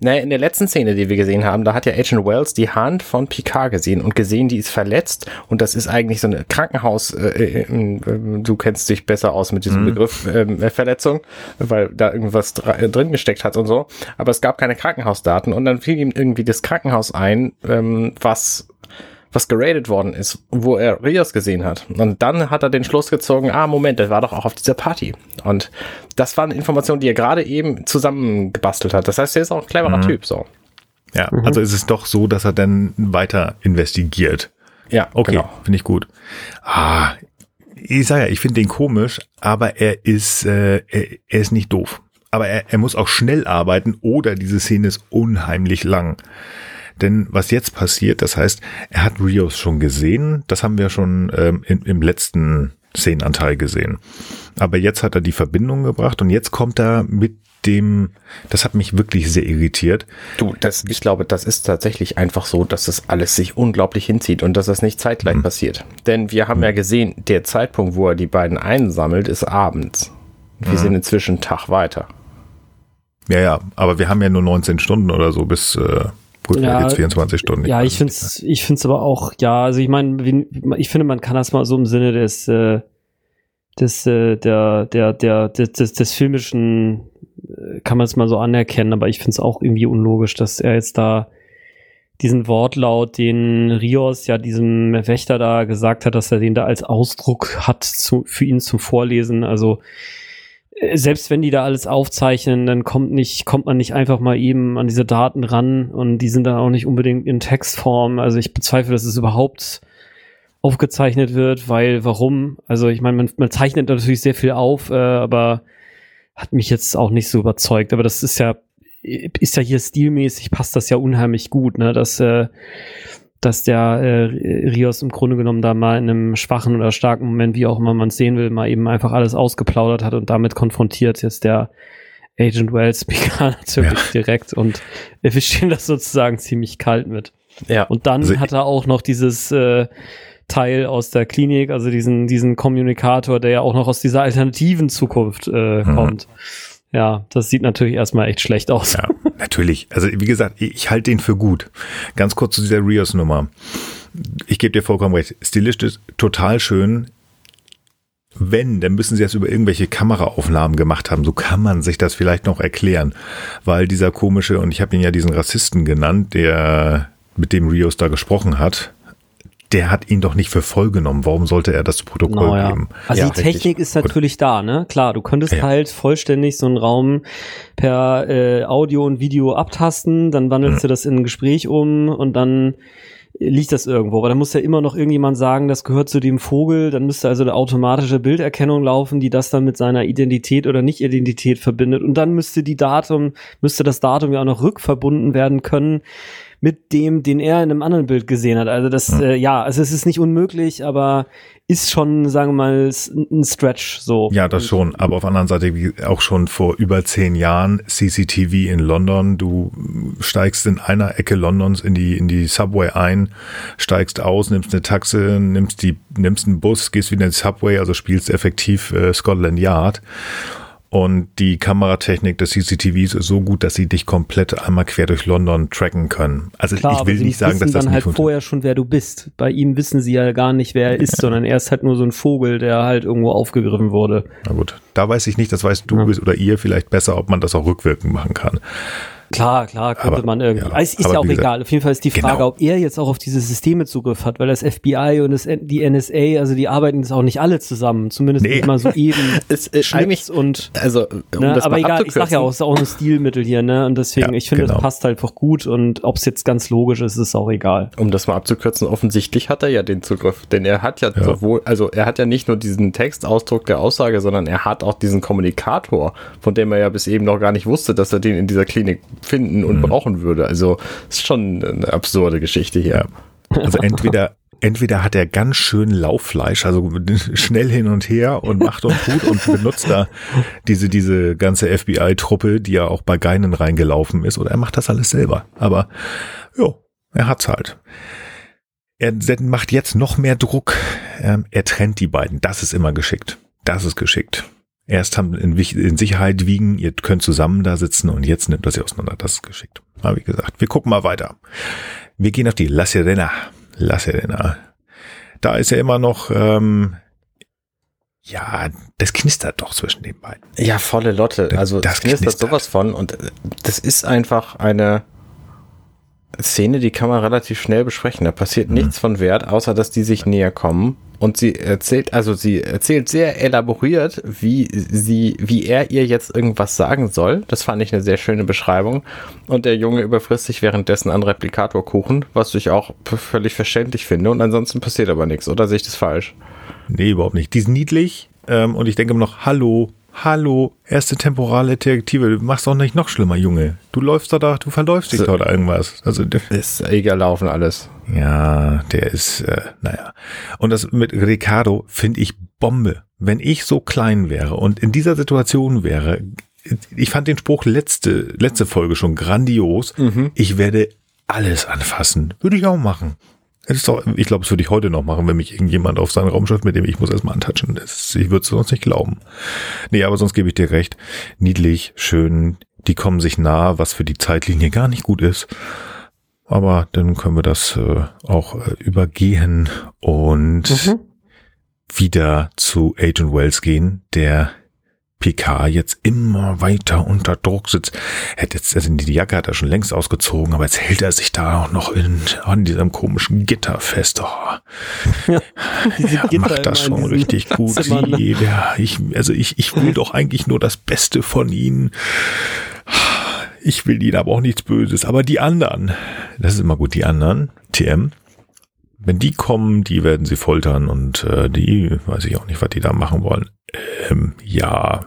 naja, in der letzten Szene, die wir gesehen haben, da hat ja Agent Wells die Hand von Picard gesehen und gesehen, die ist verletzt. Und das ist eigentlich so eine Krankenhaus, äh, äh, du kennst dich besser aus mit diesem mhm. Begriff äh, Verletzung, weil da irgendwas drin gesteckt hat und so, aber es gab keine Krankenhausdaten. Und dann fiel ihm irgendwie das Krankenhaus ein, ähm, was was geradet worden ist, wo er Rios gesehen hat. Und dann hat er den Schluss gezogen, ah, Moment, der war doch auch auf dieser Party. Und das waren Informationen, die er gerade eben zusammengebastelt hat. Das heißt, er ist auch ein cleverer mhm. Typ, so. Ja, mhm. also ist es doch so, dass er dann weiter investigiert. Ja, okay, genau. finde ich gut. Ah, ich sage ja, ich finde den komisch, aber er ist, äh, er, er ist nicht doof. Aber er, er muss auch schnell arbeiten oder diese Szene ist unheimlich lang. Denn was jetzt passiert, das heißt, er hat Rios schon gesehen, das haben wir schon ähm, in, im letzten Szenenanteil gesehen. Aber jetzt hat er die Verbindung gebracht und jetzt kommt er mit dem, das hat mich wirklich sehr irritiert. Du, das, ich glaube, das ist tatsächlich einfach so, dass das alles sich unglaublich hinzieht und dass das nicht zeitgleich hm. passiert. Denn wir haben hm. ja gesehen, der Zeitpunkt, wo er die beiden einsammelt, ist abends. Wir hm. sind inzwischen Tag weiter. Ja, ja, aber wir haben ja nur 19 Stunden oder so bis, äh, Gut, ja, jetzt 24 Stunden. Ja, ich finde es ich find's aber auch, ja, also ich meine, ich finde, man kann das mal so im Sinne des, äh, des, äh, der, der, der, des, des, des filmischen, äh, kann man es mal so anerkennen, aber ich finde es auch irgendwie unlogisch, dass er jetzt da diesen Wortlaut, den Rios ja diesem Wächter da gesagt hat, dass er den da als Ausdruck hat zu, für ihn zum Vorlesen. Also selbst wenn die da alles aufzeichnen, dann kommt nicht, kommt man nicht einfach mal eben an diese Daten ran und die sind dann auch nicht unbedingt in Textform. Also ich bezweifle, dass es überhaupt aufgezeichnet wird, weil warum? Also ich meine, man, man zeichnet natürlich sehr viel auf, äh, aber hat mich jetzt auch nicht so überzeugt. Aber das ist ja, ist ja hier stilmäßig, passt das ja unheimlich gut, ne? Dass, äh, dass der äh, Rios im Grunde genommen da mal in einem schwachen oder starken Moment, wie auch immer man es sehen will, mal eben einfach alles ausgeplaudert hat und damit konfrontiert jetzt der Agent Wells Speaker natürlich ja. direkt und erwischt ihn das sozusagen ziemlich kalt mit. Ja. Und dann also hat er auch noch dieses äh, Teil aus der Klinik, also diesen, diesen Kommunikator, der ja auch noch aus dieser alternativen Zukunft äh, mhm. Ja, das sieht natürlich erstmal echt schlecht aus. Ja, natürlich. Also wie gesagt, ich halte den für gut. Ganz kurz zu dieser Rios-Nummer. Ich gebe dir vollkommen recht. Stilistisch total schön. Wenn, dann müssen sie das über irgendwelche Kameraaufnahmen gemacht haben. So kann man sich das vielleicht noch erklären. Weil dieser komische, und ich habe ihn ja diesen Rassisten genannt, der mit dem Rios da gesprochen hat, der hat ihn doch nicht für voll genommen. Warum sollte er das zu Protokoll genau, ja. geben? Also ja, die Technik richtig. ist natürlich da, ne? Klar, du könntest ja. halt vollständig so einen Raum per äh, Audio und Video abtasten, dann wandelst mhm. du das in ein Gespräch um und dann liegt das irgendwo. Aber dann muss ja immer noch irgendjemand sagen, das gehört zu dem Vogel. Dann müsste also eine automatische Bilderkennung laufen, die das dann mit seiner Identität oder Nicht-Identität verbindet. Und dann müsste die Datum, müsste das Datum ja auch noch rückverbunden werden können mit dem, den er in einem anderen Bild gesehen hat. Also das, mhm. äh, ja, also es ist nicht unmöglich, aber ist schon, sagen wir mal, ein Stretch so. Ja, das schon. Aber auf der anderen Seite, wie auch schon vor über zehn Jahren, CCTV in London. Du steigst in einer Ecke Londons in die, in die Subway ein, steigst aus, nimmst eine Taxe, nimmst die, nimmst einen Bus, gehst wieder in die Subway, also spielst effektiv äh, Scotland Yard. Und die Kameratechnik des CCTVs ist so gut, dass sie dich komplett einmal quer durch London tracken können. Also Klar, ich will nicht sagen, dass das dann halt vorher schon, wer du bist. Bei ihm wissen sie ja gar nicht, wer er ist, ja. sondern er ist halt nur so ein Vogel, der halt irgendwo aufgegriffen wurde. Na gut, da weiß ich nicht, das weißt du ja. oder ihr vielleicht besser, ob man das auch rückwirkend machen kann. Klar, klar, könnte aber, man irgendwie. Ja, es ist ja auch gesagt, egal. Auf jeden Fall ist die Frage, genau. ob er jetzt auch auf diese Systeme Zugriff hat, weil das FBI und das, die NSA, also die arbeiten das auch nicht alle zusammen, zumindest nee. nicht mal so eben. es, äh, Schnips und also um ne, aber egal, ich sag ja auch, es ist auch ein Stilmittel hier, ne? Und deswegen, ja, ich finde, genau. das passt halt einfach gut und ob es jetzt ganz logisch ist, ist auch egal. Um das mal abzukürzen, offensichtlich hat er ja den Zugriff, denn er hat ja, ja. sowohl, also er hat ja nicht nur diesen Textausdruck der Aussage, sondern er hat auch diesen Kommunikator, von dem er ja bis eben noch gar nicht wusste, dass er den in dieser Klinik finden und mhm. brauchen würde. Also ist schon eine absurde Geschichte hier. Also entweder entweder hat er ganz schön Lauffleisch, also schnell hin und her und macht und tut und benutzt da diese, diese ganze FBI-Truppe, die ja auch bei Geinen reingelaufen ist, oder er macht das alles selber. Aber, jo, er hat's halt. Er macht jetzt noch mehr Druck. Ähm, er trennt die beiden. Das ist immer geschickt. Das ist geschickt. Erst haben in, in Sicherheit wiegen, ihr könnt zusammen da sitzen und jetzt nimmt das sie auseinander. Das ist geschickt. Aber wie gesagt, wir gucken mal weiter. Wir gehen auf die La Serena. La Serena. Da ist ja immer noch, ähm, ja, das knistert doch zwischen den beiden. Ja, volle Lotte. Also das, das knistert, knistert sowas von und das ist einfach eine Szene, die kann man relativ schnell besprechen. Da passiert mhm. nichts von Wert, außer dass die sich näher kommen. Und sie erzählt, also sie erzählt sehr elaboriert, wie sie, wie er ihr jetzt irgendwas sagen soll. Das fand ich eine sehr schöne Beschreibung. Und der Junge überfrisst sich währenddessen an Replikatorkuchen, was ich auch völlig verständlich finde. Und ansonsten passiert aber nichts, oder sehe ich das falsch? Nee, überhaupt nicht. Die ist niedlich. Ähm, und ich denke immer noch, hallo, Hallo, erste temporale Detektive, du machst doch nicht noch schlimmer, Junge. Du läufst da, da du verläufst dich so, dort irgendwas. Also ist egal laufen alles. Ja, der ist, äh, naja. Und das mit Ricardo finde ich Bombe. Wenn ich so klein wäre und in dieser Situation wäre, ich fand den Spruch letzte, letzte Folge schon grandios. Mhm. Ich werde alles anfassen. Würde ich auch machen. Doch, ich glaube, das würde ich heute noch machen, wenn mich irgendjemand auf sein Raumschiff mit dem ich muss erstmal antatschen. Das, ich würde es sonst nicht glauben. Nee, aber sonst gebe ich dir recht. Niedlich, schön, die kommen sich nah, was für die Zeitlinie gar nicht gut ist. Aber dann können wir das äh, auch äh, übergehen und mhm. wieder zu Agent Wells gehen, der Picard jetzt immer weiter unter Druck sitzt. Er hat jetzt, also die Jacke hat er schon längst ausgezogen, aber jetzt hält er sich da auch noch in, an diesem komischen Gitter fest. Oh. Ja, ja macht das schon richtig gut. Sie, ne? ja, ich, also ich, ich will doch eigentlich nur das Beste von ihnen. Ich will ihnen aber auch nichts Böses. Aber die anderen, das ist immer gut, die anderen, TM, wenn die kommen, die werden sie foltern und äh, die, weiß ich auch nicht, was die da machen wollen. Ähm, ja,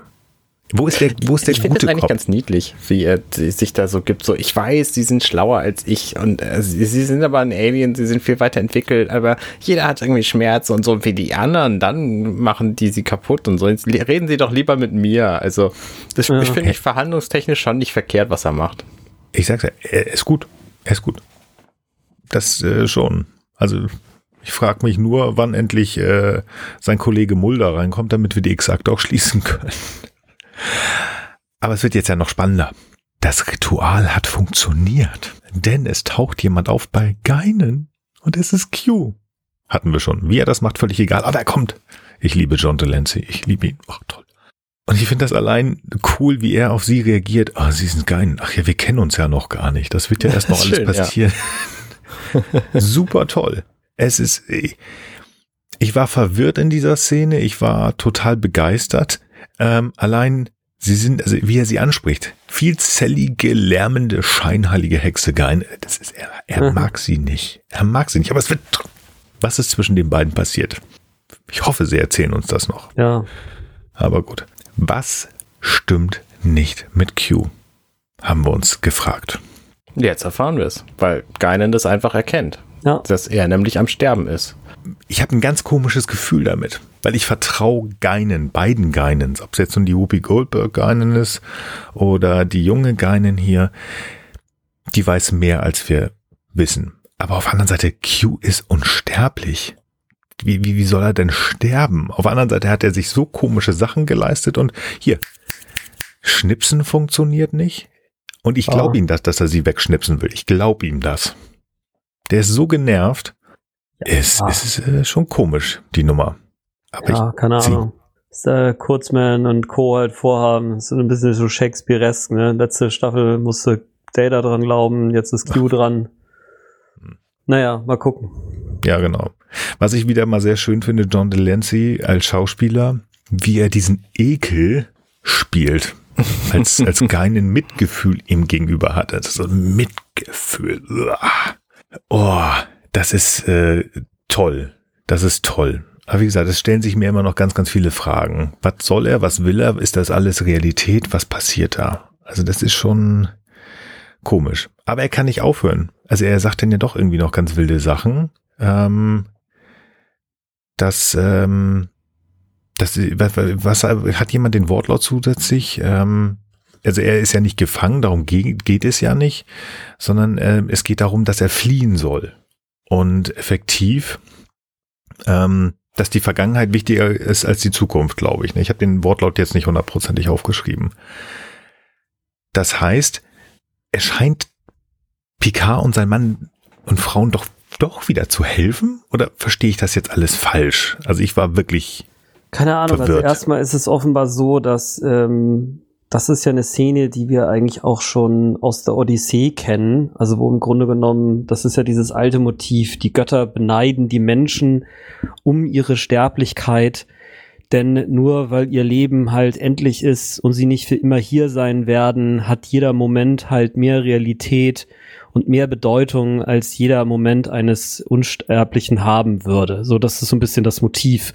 wo ist der, wo ist der ich finde das eigentlich Kopf? ganz niedlich, wie er sich da so gibt. So, ich weiß, sie sind schlauer als ich und äh, sie, sie, sind aber ein Alien, sie sind viel weiter entwickelt, aber jeder hat irgendwie Schmerz und so wie die anderen, dann machen die sie kaputt und so. Jetzt reden sie doch lieber mit mir. Also, das, ja. ich finde mich verhandlungstechnisch schon nicht verkehrt, was er macht. Ich sag's ja, er ist gut. Er ist gut. Das äh, schon. Also, ich frage mich nur, wann endlich äh, sein Kollege Mulder reinkommt, damit wir die exakt auch schließen können. Aber es wird jetzt ja noch spannender. Das Ritual hat funktioniert, denn es taucht jemand auf bei Geinen und es ist Q. Hatten wir schon. Wie er das macht, völlig egal. Aber er kommt. Ich liebe John Delancey. Ich liebe ihn. Ach, toll. Und ich finde das allein cool, wie er auf sie reagiert. Ah, oh, sie sind Geinen. Ach ja, wir kennen uns ja noch gar nicht. Das wird ja erst noch alles schön, passieren. Ja. Super toll. Es ist, ich war verwirrt in dieser Szene. Ich war total begeistert. Ähm, allein, sie sind, also wie er sie anspricht, vielzellige, lärmende, scheinheilige Hexe Gein. Das ist, er, er mhm. mag sie nicht. Er mag sie nicht. Aber es wird, was ist zwischen den beiden passiert? Ich hoffe, sie erzählen uns das noch. Ja. Aber gut. Was stimmt nicht mit Q? Haben wir uns gefragt. Jetzt erfahren wir es, weil Geinen das einfach erkennt. Ja. Dass er nämlich am Sterben ist. Ich habe ein ganz komisches Gefühl damit weil ich vertraue Geinen, beiden Geinens, ob es jetzt nun die Whoopi Goldberg Geinen ist oder die junge Geinen hier, die weiß mehr als wir wissen. Aber auf der anderen Seite, Q ist unsterblich. Wie, wie, wie soll er denn sterben? Auf der anderen Seite hat er sich so komische Sachen geleistet und hier, Schnipsen funktioniert nicht. Und ich glaube oh. ihm das, dass er sie wegschnipsen will. Ich glaube ihm das. Der ist so genervt. Ja, es, ah. es ist äh, schon komisch, die Nummer. Aber ja, keine Ahnung. Was der Kurzman und Co. halt vorhaben. Das ist ein bisschen so Shakespearesk, ne? Letzte Staffel musste Data dran glauben, jetzt ist Q dran. Naja, mal gucken. Ja, genau. Was ich wieder mal sehr schön finde, John Delancey als Schauspieler, wie er diesen Ekel spielt. Als, als keinen Mitgefühl ihm gegenüber hat. Also so ein Mitgefühl. Oh, das ist äh, toll. Das ist toll. Aber wie gesagt, es stellen sich mir immer noch ganz, ganz viele Fragen. Was soll er? Was will er? Ist das alles Realität? Was passiert da? Also das ist schon komisch. Aber er kann nicht aufhören. Also er sagt dann ja doch irgendwie noch ganz wilde Sachen. Ähm, dass, ähm, das, was, was, hat jemand den Wortlaut zusätzlich? Ähm, also er ist ja nicht gefangen, darum geht, geht es ja nicht, sondern äh, es geht darum, dass er fliehen soll. Und effektiv ähm, dass die Vergangenheit wichtiger ist als die Zukunft, glaube ich. Ich habe den Wortlaut jetzt nicht hundertprozentig aufgeschrieben. Das heißt, es scheint Picard und sein Mann und Frauen doch doch wieder zu helfen? Oder verstehe ich das jetzt alles falsch? Also ich war wirklich. Keine Ahnung, also verwirrt. also erstmal ist es offenbar so, dass ähm, das ist ja eine Szene, die wir eigentlich auch schon aus der Odyssee kennen. Also wo im Grunde genommen, das ist ja dieses alte Motiv, die Götter beneiden die Menschen um ihre Sterblichkeit. Denn nur weil ihr Leben halt endlich ist und sie nicht für immer hier sein werden, hat jeder Moment halt mehr Realität und mehr Bedeutung, als jeder Moment eines Unsterblichen haben würde. So, das ist so ein bisschen das Motiv.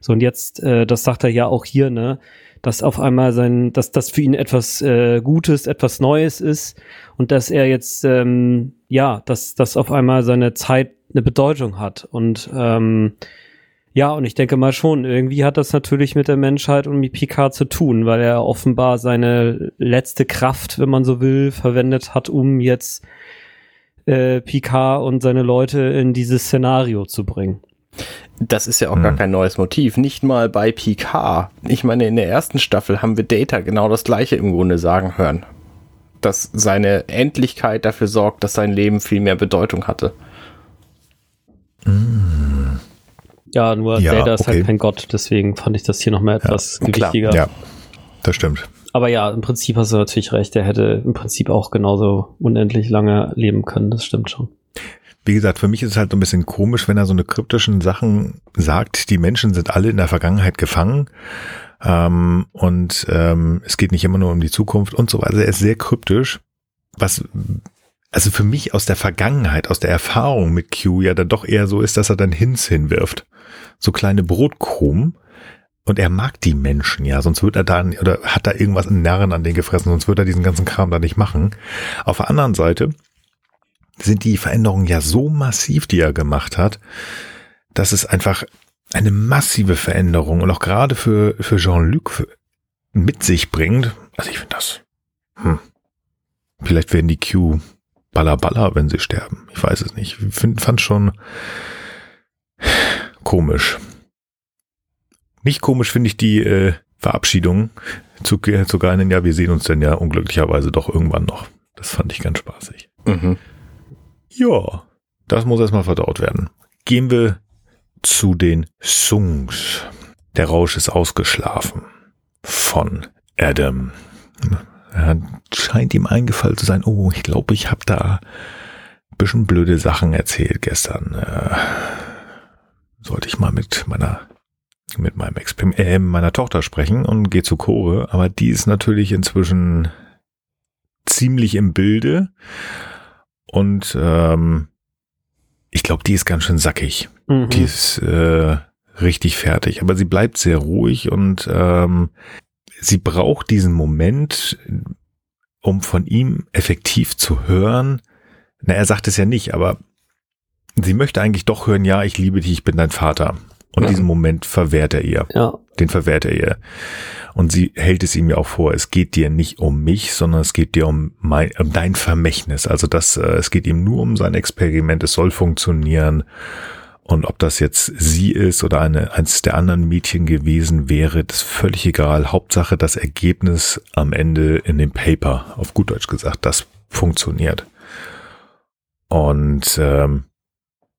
So, und jetzt, äh, das sagt er ja auch hier, ne? Dass auf einmal sein, dass das für ihn etwas äh, Gutes, etwas Neues ist und dass er jetzt ähm, ja, dass das auf einmal seine Zeit eine Bedeutung hat und ähm, ja, und ich denke mal schon, irgendwie hat das natürlich mit der Menschheit und mit Picard zu tun, weil er offenbar seine letzte Kraft, wenn man so will, verwendet hat, um jetzt äh, Picard und seine Leute in dieses Szenario zu bringen. Das ist ja auch hm. gar kein neues Motiv. Nicht mal bei Picard. Ich meine, in der ersten Staffel haben wir Data genau das gleiche im Grunde sagen hören. Dass seine Endlichkeit dafür sorgt, dass sein Leben viel mehr Bedeutung hatte. Hm. Ja, nur ja, Data ist halt okay. halt kein Gott, deswegen fand ich das hier nochmal etwas ja, gewichtiger. Ja. Das stimmt. Aber ja, im Prinzip hast du natürlich recht. Der hätte im Prinzip auch genauso unendlich lange leben können. Das stimmt schon. Wie gesagt, für mich ist es halt so ein bisschen komisch, wenn er so eine kryptischen Sachen sagt. Die Menschen sind alle in der Vergangenheit gefangen. Ähm, und ähm, es geht nicht immer nur um die Zukunft und so weiter. Er ist sehr kryptisch. Was also für mich aus der Vergangenheit, aus der Erfahrung mit Q ja dann doch eher so ist, dass er dann Hints hinwirft. So kleine Brotkrumen. Und er mag die Menschen, ja, sonst wird er da, oder hat da irgendwas in Narren an den gefressen, sonst wird er diesen ganzen Kram da nicht machen. Auf der anderen Seite sind die Veränderungen ja so massiv, die er gemacht hat, dass es einfach eine massive Veränderung und auch gerade für, für Jean-Luc mit sich bringt. Also ich finde das, hm, vielleicht werden die Q Balla, wenn sie sterben. Ich weiß es nicht. Ich find, fand schon komisch. Nicht komisch finde ich die äh, Verabschiedung zu, zu Geinen. Ja, wir sehen uns denn ja unglücklicherweise doch irgendwann noch. Das fand ich ganz spaßig. Mhm. Ja, das muss erstmal verdaut werden. Gehen wir zu den Songs. Der Rausch ist ausgeschlafen. Von Adam. Er scheint ihm eingefallen zu sein, oh, ich glaube, ich habe da ein bisschen blöde Sachen erzählt gestern. Äh, sollte ich mal mit meiner mit meinem Exper äh, meiner Tochter sprechen und gehe zu Chore, aber die ist natürlich inzwischen ziemlich im Bilde und ähm, ich glaube, die ist ganz schön sackig. Mhm. Die ist äh, richtig fertig, aber sie bleibt sehr ruhig und ähm, sie braucht diesen Moment, um von ihm effektiv zu hören. Na, er sagt es ja nicht, aber sie möchte eigentlich doch hören, ja, ich liebe dich, ich bin dein Vater. Und ja. diesen Moment verwehrt er ihr. Ja. Den verwehrt er ihr. Und sie hält es ihm ja auch vor, es geht dir nicht um mich, sondern es geht dir um, mein, um dein Vermächtnis. Also das, äh, es geht ihm nur um sein Experiment, es soll funktionieren. Und ob das jetzt sie ist oder eine, eins der anderen Mädchen gewesen wäre, das ist völlig egal. Hauptsache das Ergebnis am Ende in dem Paper, auf gut Deutsch gesagt, das funktioniert. Und ähm,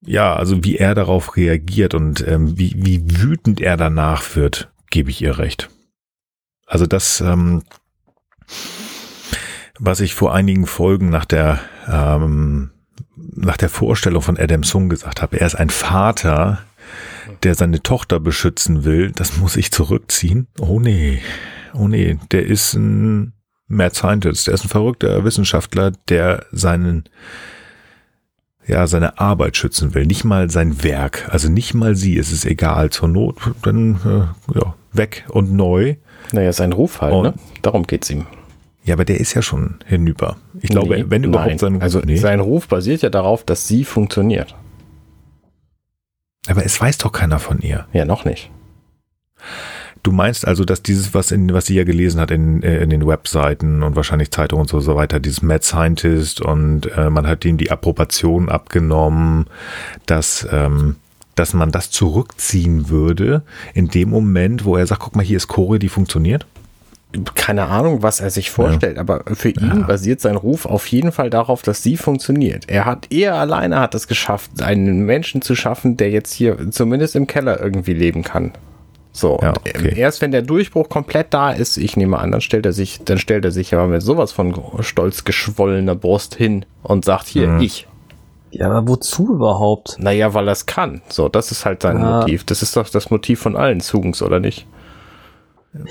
ja, also wie er darauf reagiert und ähm, wie, wie wütend er danach wird, gebe ich ihr recht. Also das, ähm, was ich vor einigen Folgen nach der ähm, nach der Vorstellung von Adam Sung gesagt habe, er ist ein Vater, der seine Tochter beschützen will, das muss ich zurückziehen. Oh nee, oh nee, der ist ein Mad Scientist, der ist ein verrückter Wissenschaftler, der seinen ja, seine Arbeit schützen will, nicht mal sein Werk, also nicht mal sie, es ist egal, zur Not, dann äh, ja, weg und neu. Naja, sein Ruf halt, und, ne? Darum geht's ihm. Ja, aber der ist ja schon hinüber. Ich glaube, nee, wenn überhaupt nein. sein Ruf. Also nee. sein Ruf basiert ja darauf, dass sie funktioniert. Aber es weiß doch keiner von ihr. Ja, noch nicht. Du meinst also, dass dieses, was in, was sie ja gelesen hat in, äh, in den Webseiten und wahrscheinlich Zeitungen und so, so weiter, dieses Mad Scientist und äh, man hat ihm die Approbation abgenommen, dass, ähm, dass man das zurückziehen würde in dem Moment, wo er sagt, guck mal, hier ist Chore, die funktioniert? keine Ahnung, was er sich vorstellt, ja. aber für ihn ja. basiert sein Ruf auf jeden Fall darauf, dass sie funktioniert. Er hat, er alleine hat es geschafft, einen Menschen zu schaffen, der jetzt hier zumindest im Keller irgendwie leben kann. So, ja, okay. erst wenn der Durchbruch komplett da ist, ich nehme an, dann stellt er sich, dann stellt er sich aber mit sowas von stolz geschwollener Brust hin und sagt hier, mhm. ich. Ja, aber wozu überhaupt? Naja, weil er es kann. So, das ist halt sein ja. Motiv. Das ist doch das Motiv von allen Zugens, oder nicht?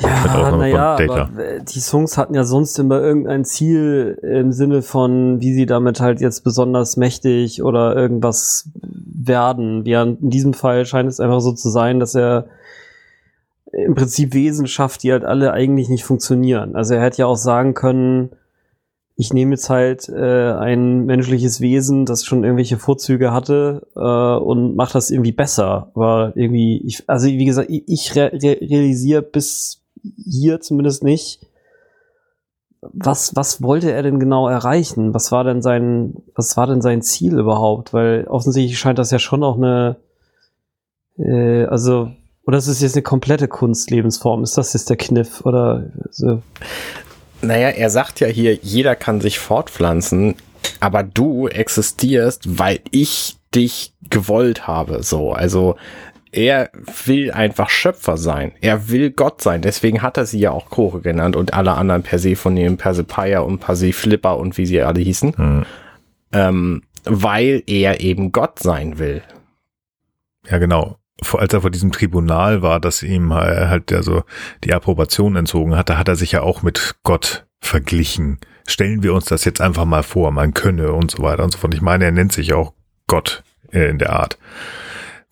Ja, naja, aber die Songs hatten ja sonst immer irgendein Ziel im Sinne von, wie sie damit halt jetzt besonders mächtig oder irgendwas werden. Ja, in diesem Fall scheint es einfach so zu sein, dass er im Prinzip Wesen schafft, die halt alle eigentlich nicht funktionieren. Also er hätte ja auch sagen können, ich nehme jetzt halt äh, ein menschliches Wesen, das schon irgendwelche Vorzüge hatte äh, und mache das irgendwie besser. Aber irgendwie, ich, also wie gesagt, ich, ich re realisiere bis hier zumindest nicht, was, was wollte er denn genau erreichen? Was war denn sein, was war denn sein Ziel überhaupt? Weil offensichtlich scheint das ja schon auch eine, äh, also, oder ist es jetzt eine komplette Kunstlebensform? Ist das jetzt der Kniff? Oder so? Naja, er sagt ja hier, jeder kann sich fortpflanzen, aber du existierst, weil ich dich gewollt habe. So, also er will einfach Schöpfer sein. Er will Gott sein. Deswegen hat er sie ja auch Chore genannt und alle anderen Persephone, Persepeia und Perseflipper und wie sie alle hießen. Mhm. Ähm, weil er eben Gott sein will. Ja, genau. Als er vor diesem Tribunal war, dass ihm halt also die Approbation entzogen hatte, hat er sich ja auch mit Gott verglichen. Stellen wir uns das jetzt einfach mal vor, man könne und so weiter und so fort. Ich meine, er nennt sich auch Gott äh, in der Art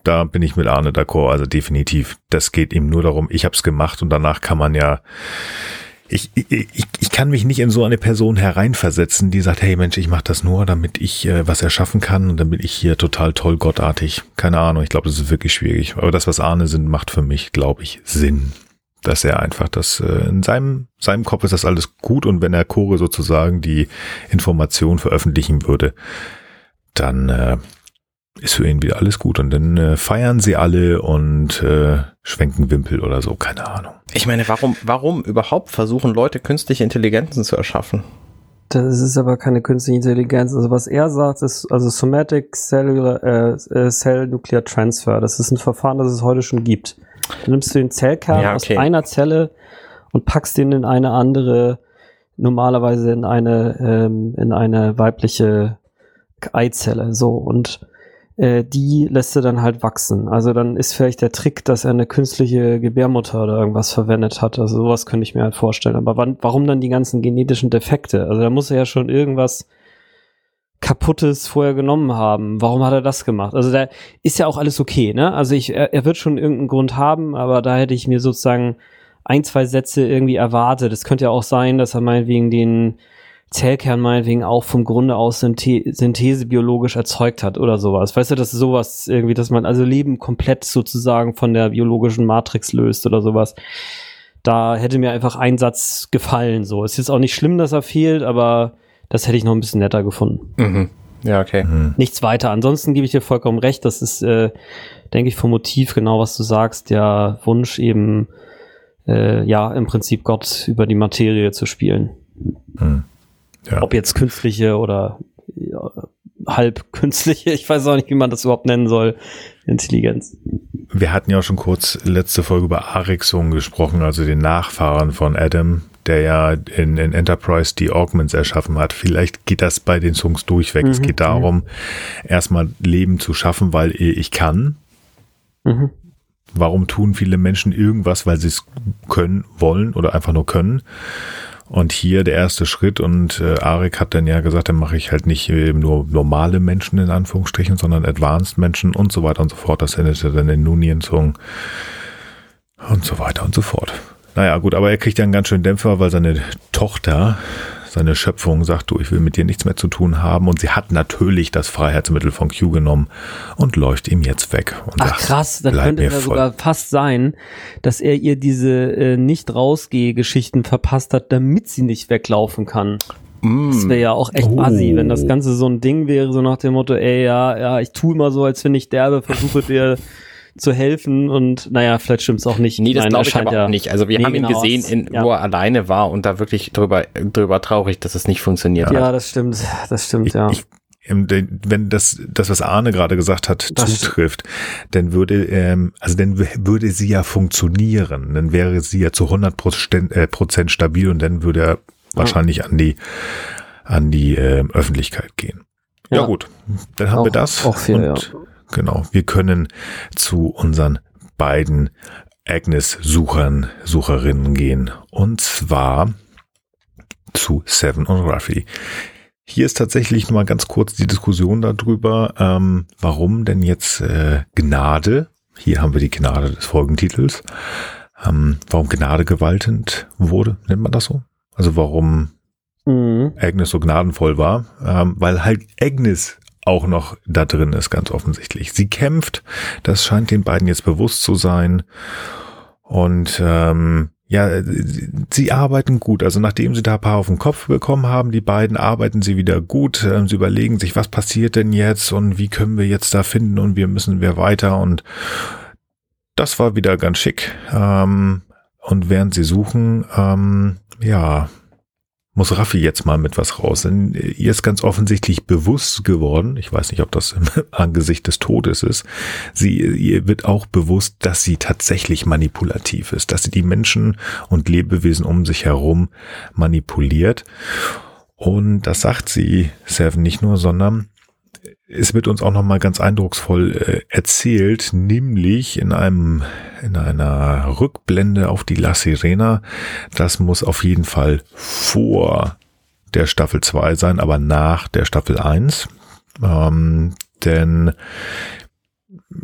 da bin ich mit Arne d'accord, also definitiv. Das geht ihm nur darum, ich habe es gemacht und danach kann man ja ich, ich, ich kann mich nicht in so eine Person hereinversetzen, die sagt, hey Mensch, ich mache das nur, damit ich äh, was erschaffen kann und damit ich hier total toll gottartig. Keine Ahnung, ich glaube, das ist wirklich schwierig. Aber das, was Arne sind, macht für mich, glaube ich, Sinn. Dass er einfach das, äh, in seinem, seinem Kopf ist das alles gut und wenn er Chore sozusagen die Information veröffentlichen würde, dann äh, ist für ihn wieder alles gut. Und dann äh, feiern sie alle und äh, schwenken Wimpel oder so, keine Ahnung. Ich meine, warum, warum überhaupt versuchen Leute künstliche Intelligenzen zu erschaffen? Das ist aber keine künstliche Intelligenz. Also was er sagt, ist also Somatic Cellular äh, äh, Cell Nuclear Transfer. Das ist ein Verfahren, das es heute schon gibt. Du nimmst du den Zellkern ja, okay. aus einer Zelle und packst den in eine andere, normalerweise in eine ähm, in eine weibliche Eizelle. So und äh, die lässt er dann halt wachsen. Also dann ist vielleicht der Trick, dass er eine künstliche Gebärmutter oder irgendwas verwendet hat. Also sowas könnte ich mir halt vorstellen. Aber wann, warum dann die ganzen genetischen Defekte? Also da muss er ja schon irgendwas Kaputtes vorher genommen haben. Warum hat er das gemacht? Also da ist ja auch alles okay, ne? Also ich, er, er wird schon irgendeinen Grund haben, aber da hätte ich mir sozusagen ein, zwei Sätze irgendwie erwartet. Es könnte ja auch sein, dass er meinetwegen den Zellkern meinetwegen auch vom Grunde aus Synthe Synthese biologisch erzeugt hat oder sowas. Weißt du, dass sowas irgendwie, dass man also Leben komplett sozusagen von der biologischen Matrix löst oder sowas. Da hätte mir einfach ein Satz gefallen. So ist jetzt auch nicht schlimm, dass er fehlt, aber das hätte ich noch ein bisschen netter gefunden. Mhm. Ja, okay. Mhm. Nichts weiter. Ansonsten gebe ich dir vollkommen recht. Das ist, äh, denke ich, vom Motiv genau, was du sagst. Der Wunsch eben, äh, ja, im Prinzip Gott über die Materie zu spielen. Mhm. Ja. Ob jetzt künstliche oder ja, halb künstliche, ich weiß auch nicht, wie man das überhaupt nennen soll, Intelligenz. Wir hatten ja auch schon kurz letzte Folge über Arixon gesprochen, also den Nachfahren von Adam, der ja in, in Enterprise die Augments erschaffen hat. Vielleicht geht das bei den Songs durchweg. Mhm, es geht darum, erstmal Leben zu schaffen, weil ich kann. Mhm. Warum tun viele Menschen irgendwas, weil sie es können, wollen oder einfach nur können? Und hier der erste Schritt und äh, Arik hat dann ja gesagt, dann mache ich halt nicht äh, nur normale Menschen in Anführungsstrichen, sondern Advanced Menschen und so weiter und so fort. Das endete dann in Nunien-Zungen und so weiter und so fort. Naja, gut, aber er kriegt ja einen ganz schönen Dämpfer, weil seine Tochter seine Schöpfung sagt, du, ich will mit dir nichts mehr zu tun haben. Und sie hat natürlich das Freiheitsmittel von Q genommen und läuft ihm jetzt weg. Ach sagt, krass, dann könnte es ja sogar fast sein, dass er ihr diese äh, Nicht-Rausgeh-Geschichten verpasst hat, damit sie nicht weglaufen kann. Mm. Das wäre ja auch echt oh. assi, wenn das Ganze so ein Ding wäre, so nach dem Motto, ey, ja, ja, ich tue immer so, als wenn ich derbe, versuche dir zu helfen und naja, vielleicht stimmt es auch nicht. Nee, das glaube ich aber ja, auch nicht. Also wir nee, haben ihn genau, gesehen, in, ja. wo er alleine war und da wirklich drüber, drüber traurig, dass es nicht funktioniert ja, hat. Ja, das stimmt, das stimmt, ich, ja. Ich, wenn das, das, was Arne gerade gesagt hat, das zutrifft, dann würde, ähm, also dann würde sie ja funktionieren. Dann wäre sie ja zu 100 Prozent, äh, Prozent stabil und dann würde er wahrscheinlich an die, an die äh, Öffentlichkeit gehen. Ja, ja, gut, dann haben auch, wir das. Auch viel, und ja. Genau, wir können zu unseren beiden Agnes-Suchern, Sucherinnen gehen. Und zwar zu Seven und Ruffy. Hier ist tatsächlich nur mal ganz kurz die Diskussion darüber, ähm, warum denn jetzt äh, Gnade, hier haben wir die Gnade des Folgentitels, ähm, warum Gnade gewaltend wurde, nennt man das so? Also warum mhm. Agnes so gnadenvoll war, ähm, weil halt Agnes auch noch da drin ist, ganz offensichtlich. Sie kämpft, das scheint den beiden jetzt bewusst zu sein. Und ähm, ja, sie arbeiten gut. Also nachdem sie da ein paar auf den Kopf bekommen haben, die beiden arbeiten sie wieder gut. Ähm, sie überlegen sich, was passiert denn jetzt und wie können wir jetzt da finden und wie müssen wir weiter. Und das war wieder ganz schick. Ähm, und während sie suchen, ähm, ja, muss Raffi jetzt mal mit was raus. Denn ihr ist ganz offensichtlich bewusst geworden, ich weiß nicht, ob das im Angesicht des Todes ist, sie, ihr wird auch bewusst, dass sie tatsächlich manipulativ ist, dass sie die Menschen und Lebewesen um sich herum manipuliert. Und das sagt sie Seven nicht nur, sondern es wird uns auch nochmal ganz eindrucksvoll äh, erzählt, nämlich in einem, in einer Rückblende auf die La Sirena. Das muss auf jeden Fall vor der Staffel 2 sein, aber nach der Staffel 1. Ähm, denn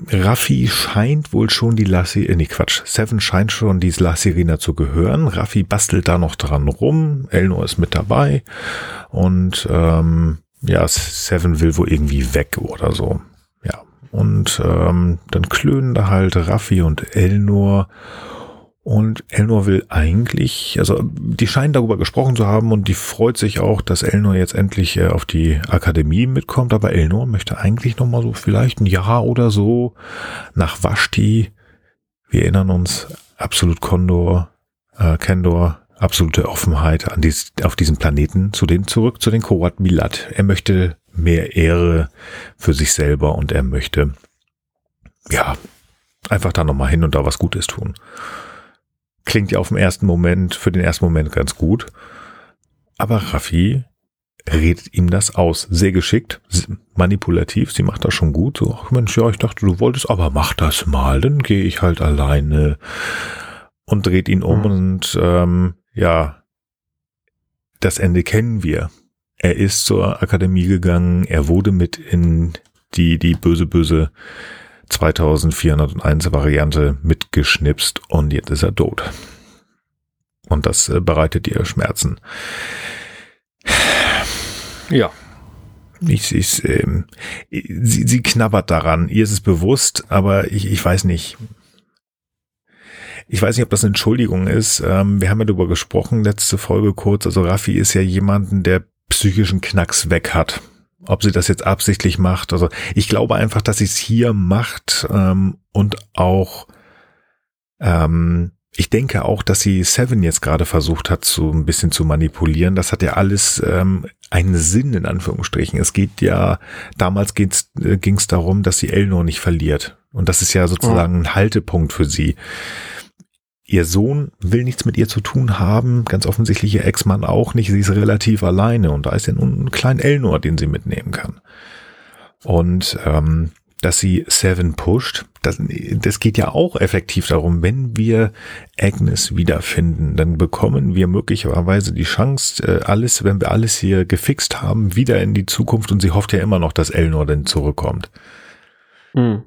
Raffi scheint wohl schon die Lassi, äh, nee Quatsch, Seven scheint schon die La Sirena zu gehören. Raffi bastelt da noch dran rum, Elnor ist mit dabei und ähm, ja, Seven will wohl irgendwie weg oder so. Ja. Und ähm, dann klönen da halt Raffi und Elnor. Und Elnor will eigentlich, also die scheinen darüber gesprochen zu haben und die freut sich auch, dass Elnor jetzt endlich äh, auf die Akademie mitkommt. Aber Elnor möchte eigentlich noch mal so vielleicht ein Jahr oder so nach Vashti. Wir erinnern uns, Absolut Condor, äh, Kendor absolute Offenheit an dies, auf diesem Planeten zu den zurück zu den Kowat Milat. Er möchte mehr Ehre für sich selber und er möchte ja einfach da nochmal hin und da was Gutes tun. Klingt ja auf den ersten Moment, für den ersten Moment ganz gut. Aber Raffi redet ihm das aus. Sehr geschickt, manipulativ, sie macht das schon gut. So, ach Mensch, ja, ich dachte, du wolltest, aber mach das mal, dann gehe ich halt alleine und dreht ihn um mhm. und ähm, ja, das Ende kennen wir. Er ist zur Akademie gegangen, er wurde mit in die, die böse, böse 2401 Variante mitgeschnipst und jetzt ist er tot. Und das äh, bereitet ihr Schmerzen. Ja. Ich, ich, ähm, sie, sie knabbert daran. Ihr ist es bewusst, aber ich, ich weiß nicht. Ich weiß nicht, ob das eine Entschuldigung ist. Ähm, wir haben ja darüber gesprochen, letzte Folge kurz. Also Raffi ist ja jemanden, der psychischen Knacks weg hat. Ob sie das jetzt absichtlich macht. Also ich glaube einfach, dass sie es hier macht ähm, und auch ähm, ich denke auch, dass sie Seven jetzt gerade versucht hat, so ein bisschen zu manipulieren. Das hat ja alles ähm, einen Sinn in Anführungsstrichen. Es geht ja, damals ging es äh, darum, dass sie Elnor nicht verliert. Und das ist ja sozusagen ein Haltepunkt für sie. Ihr Sohn will nichts mit ihr zu tun haben, ganz offensichtlich ihr Ex-Mann auch nicht. Sie ist relativ alleine und da ist ja nun ein kleiner Elnor, den sie mitnehmen kann. Und ähm, dass sie Seven pusht, das, das geht ja auch effektiv darum, wenn wir Agnes wiederfinden, dann bekommen wir möglicherweise die Chance, äh, alles, wenn wir alles hier gefixt haben, wieder in die Zukunft und sie hofft ja immer noch, dass Elnor denn zurückkommt. Mhm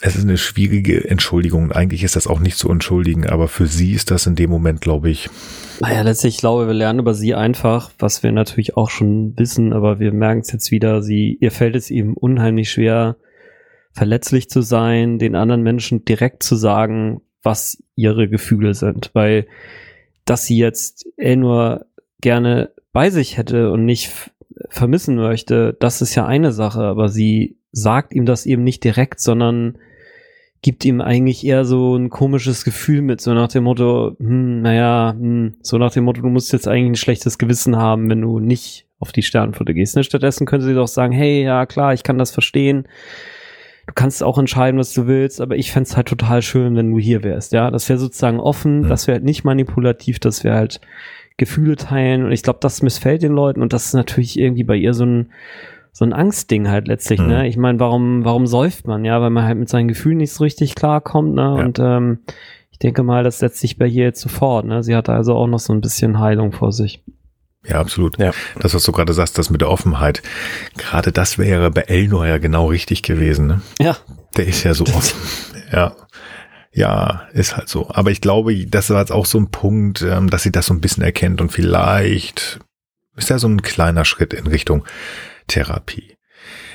es ist eine schwierige Entschuldigung. Eigentlich ist das auch nicht zu entschuldigen, aber für sie ist das in dem Moment, glaube ich. Naja, letztlich, ich glaube, wir lernen über sie einfach, was wir natürlich auch schon wissen, aber wir merken es jetzt wieder, sie, ihr fällt es ihm unheimlich schwer, verletzlich zu sein, den anderen Menschen direkt zu sagen, was ihre Gefühle sind, weil dass sie jetzt eh nur gerne bei sich hätte und nicht vermissen möchte, das ist ja eine Sache, aber sie sagt ihm das eben nicht direkt, sondern gibt ihm eigentlich eher so ein komisches Gefühl mit, so nach dem Motto, hm, naja, hm, so nach dem Motto, du musst jetzt eigentlich ein schlechtes Gewissen haben, wenn du nicht auf die Sternenflotte gehst. Ne? Stattdessen könnte sie doch sagen, hey, ja klar, ich kann das verstehen. Du kannst auch entscheiden, was du willst, aber ich fände halt total schön, wenn du hier wärst. Ja, das wäre sozusagen offen, mhm. das wäre halt nicht manipulativ, das wäre halt Gefühle teilen. Und ich glaube, das missfällt den Leuten und das ist natürlich irgendwie bei ihr so ein so ein Angstding halt letztlich, ne? mhm. ne? Ich meine, warum, warum säuft man, ja? Weil man halt mit seinen Gefühlen nicht so richtig klarkommt, ne? Ja. Und ähm, ich denke mal, das setzt sich bei ihr jetzt sofort, ne? Sie hatte also auch noch so ein bisschen Heilung vor sich. Ja, absolut. Ja. Das, was du gerade sagst, das mit der Offenheit, gerade das wäre bei Elnor ja genau richtig gewesen, ne? Ja. Der ist ja so offen. ja. Ja, ist halt so. Aber ich glaube, das war jetzt auch so ein Punkt, ähm, dass sie das so ein bisschen erkennt und vielleicht ist ja so ein kleiner Schritt in Richtung Therapie.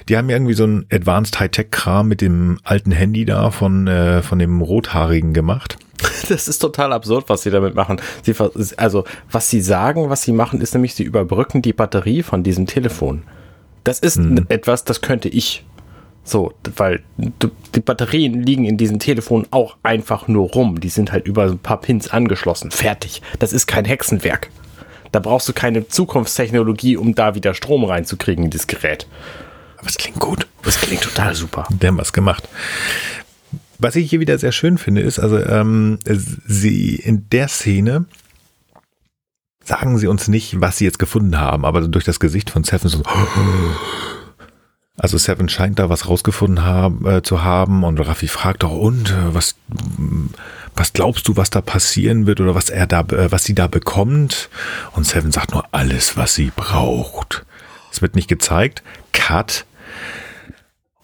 Die haben irgendwie so ein Advanced Hightech-Kram mit dem alten Handy da von, äh, von dem Rothaarigen gemacht. Das ist total absurd, was sie damit machen. Sie, also, was sie sagen, was sie machen, ist nämlich, sie überbrücken die Batterie von diesem Telefon. Das ist hm. etwas, das könnte ich. So, weil die Batterien liegen in diesem Telefon auch einfach nur rum. Die sind halt über ein paar Pins angeschlossen. Fertig. Das ist kein Hexenwerk Da brauchst du keine Zukunftstechnologie, um da wieder Strom reinzukriegen in das Gerät. Aber es klingt gut. Das klingt total super. Die haben was gemacht. Was ich hier wieder sehr schön finde, ist, also ähm, sie in der Szene sagen sie uns nicht, was sie jetzt gefunden haben, aber durch das Gesicht von Seven so, also Seven scheint da was rausgefunden haben, äh, zu haben und Raffi fragt auch, und äh, was, was glaubst du, was da passieren wird oder was er da, äh, was sie da bekommt? Und Seven sagt nur alles, was sie braucht. Es wird nicht gezeigt. Cut.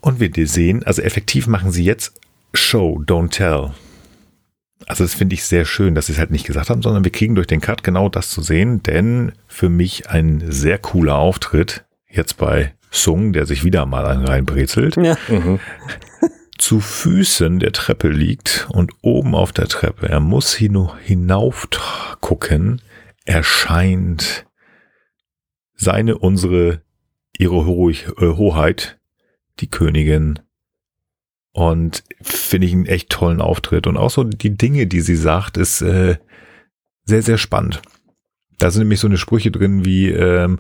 Und wir sehen, also effektiv machen sie jetzt Show, don't tell. Also das finde ich sehr schön, dass sie es halt nicht gesagt haben, sondern wir kriegen durch den Cut genau das zu sehen, denn für mich ein sehr cooler Auftritt jetzt bei Sung, der sich wieder mal reinbrezelt, Ja. Mhm. zu Füßen der Treppe liegt und oben auf der Treppe, er muss hinu- hinauf gucken, erscheint seine, unsere, ihre Ho äh, Hoheit, die Königin. Und finde ich einen echt tollen Auftritt. Und auch so die Dinge, die sie sagt, ist äh, sehr, sehr spannend. Da sind nämlich so eine Sprüche drin wie, ähm,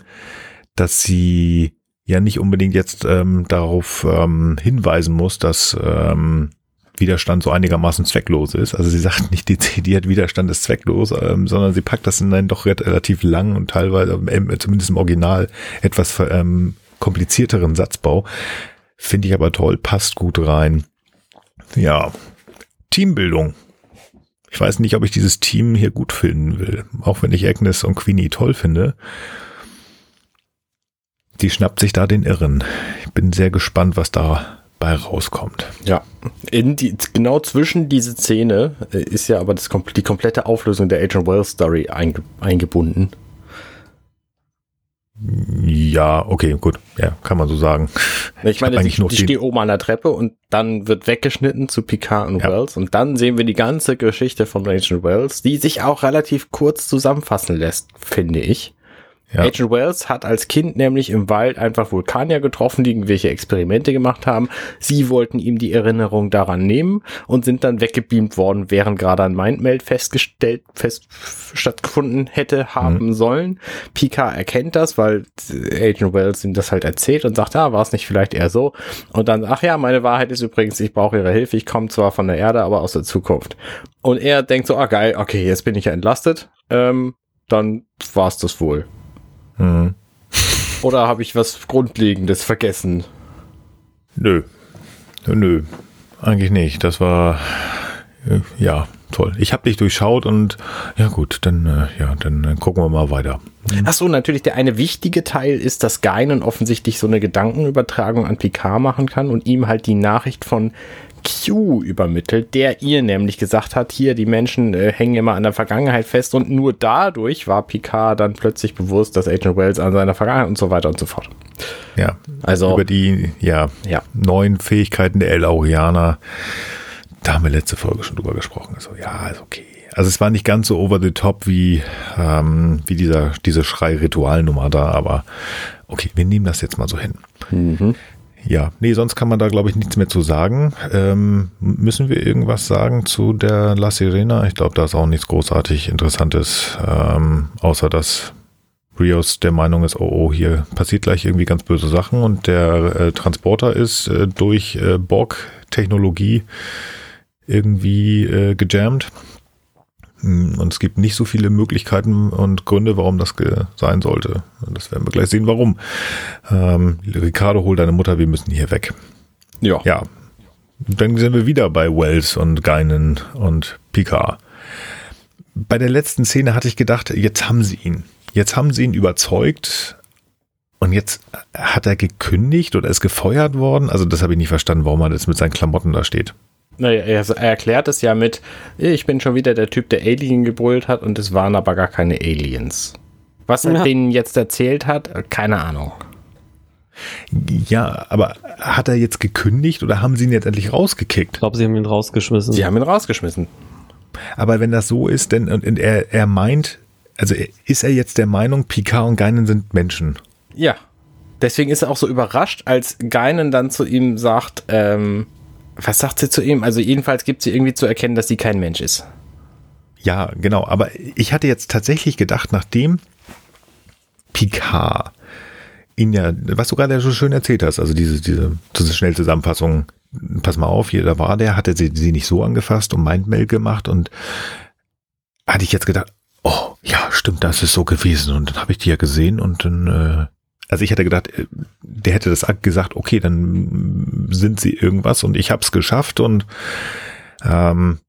dass sie ja nicht unbedingt jetzt ähm, darauf ähm, hinweisen muss, dass ähm, Widerstand so einigermaßen zwecklos ist. Also sie sagt nicht dezidiert, Widerstand ist zwecklos, ähm, sondern sie packt das in einen doch relativ langen und teilweise, ähm, zumindest im Original, etwas ähm, komplizierteren Satzbau. Finde ich aber toll, passt gut rein. Ja, Teambildung. Ich weiß nicht, ob ich dieses Team hier gut finden will, auch wenn ich Agnes und Queenie toll finde. Die schnappt sich da den Irren. Ich bin sehr gespannt, was dabei rauskommt. Ja, in die, genau zwischen diese Szene äh, ist ja aber das, die komplette Auflösung der Agent Wells Story einge, eingebunden. Ja, okay, gut. Ja, kann man so sagen. Ich hab meine, eigentlich die, nur die steht oben an der Treppe und dann wird weggeschnitten zu Picard und Ja. Wells und dann sehen wir die ganze Geschichte von Agent Wells, die sich auch relativ kurz zusammenfassen lässt, finde ich. Ja. Agent Wells hat als Kind nämlich im Wald einfach Vulkanier getroffen, die irgendwelche Experimente gemacht haben. Sie wollten ihm die Erinnerung daran nehmen und sind dann weggebeamt worden, während gerade ein Mindmeld festgestellt, fest stattgefunden hätte haben sollen. Picard erkennt das, weil Agent Wells ihm das halt erzählt und sagt, ah, war es nicht vielleicht eher so? Und dann, ach ja, meine Wahrheit ist übrigens, ich brauche ihre Hilfe, ich komme zwar von der Erde, aber aus der Zukunft. Und er denkt so, ah geil, okay, jetzt bin ich ja entlastet. Ähm, dann war's das wohl. Hm. Oder habe ich was Grundlegendes vergessen? Nö. Nö. Eigentlich nicht. Das war äh, ja toll. Ich habe dich durchschaut und ja gut, dann äh, ja, dann äh, gucken wir mal weiter. Ach so, natürlich der eine wichtige Teil ist, dass Geinen offensichtlich so eine Gedankenübertragung an Picard machen kann und ihm halt die Nachricht von Q übermittelt, der ihr nämlich gesagt hat, hier, die Menschen äh, hängen immer an der Vergangenheit fest und nur dadurch war Picard dann plötzlich bewusst, dass Agent Wells an seiner Vergangenheit und so weiter und so fort. Ja. Also- über die ja, Ja. neuen Fähigkeiten der El-Aurianer. Da haben wir letzte Folge schon drüber gesprochen. Also ja, ist okay. Also es war nicht ganz so over the top wie, ähm, wie dieser, diese Schrei-Ritualnummer da, aber okay, wir nehmen das jetzt mal so hin. Ja, nee, sonst kann man da, glaube ich, nichts mehr zu sagen. Ähm, müssen wir irgendwas sagen zu der La Sirena? Ich glaube, da ist auch nichts großartig Interessantes, ähm, außer dass Rios der Meinung ist, oh, oh, hier passiert gleich irgendwie ganz böse Sachen und der äh, Transporter ist äh, durch äh, Borg-Technologie irgendwie äh, gejammt. Hm, Und es gibt nicht so viele Möglichkeiten und Gründe, warum das sein sollte. Und das werden wir gleich sehen, warum. Ähm, Ricardo, hol deine Mutter, wir müssen hier weg. Ja. Ja. Dann sind wir wieder bei Wells und Geinen und Picard. Bei der letzten Szene hatte ich gedacht, jetzt haben sie ihn. Jetzt haben sie ihn überzeugt und jetzt hat er gekündigt oder ist gefeuert worden. Also das habe ich nicht verstanden, warum er jetzt mit seinen Klamotten da steht. Naja, er, er erklärt es ja mit, ich bin schon wieder der Typ, der Alien gebrüllt hat und es waren aber gar keine Aliens. Was er Ja. denen jetzt erzählt hat, keine Ahnung. Ja, aber hat er jetzt gekündigt oder haben sie ihn jetzt endlich rausgekickt? Ich glaube, sie haben ihn rausgeschmissen. Sie haben ihn rausgeschmissen. Aber wenn das so ist, denn und, und er, er meint, also ist er jetzt der Meinung, Picard und Geinen sind Menschen? Ja. Deswegen ist er auch so überrascht, als Geinen dann zu ihm sagt, ähm, was sagt sie zu ihm? Also jedenfalls gibt sie irgendwie zu erkennen, dass sie kein Mensch ist. Ja, genau. Aber ich hatte jetzt tatsächlich gedacht, nachdem Picard ihn ja, was du gerade so schön erzählt hast, also diese, diese, diese Schnellzusammenfassung, pass mal auf, hier, da war der, hatte sie, sie nicht so angefasst und Mindmail gemacht und hatte ich jetzt gedacht, oh, ja, stimmt, das ist so gewesen und dann habe ich die ja gesehen und dann, äh, also ich hätte gedacht, äh, der hätte das gesagt, okay, dann sind sie irgendwas und ich hab's geschafft und ähm,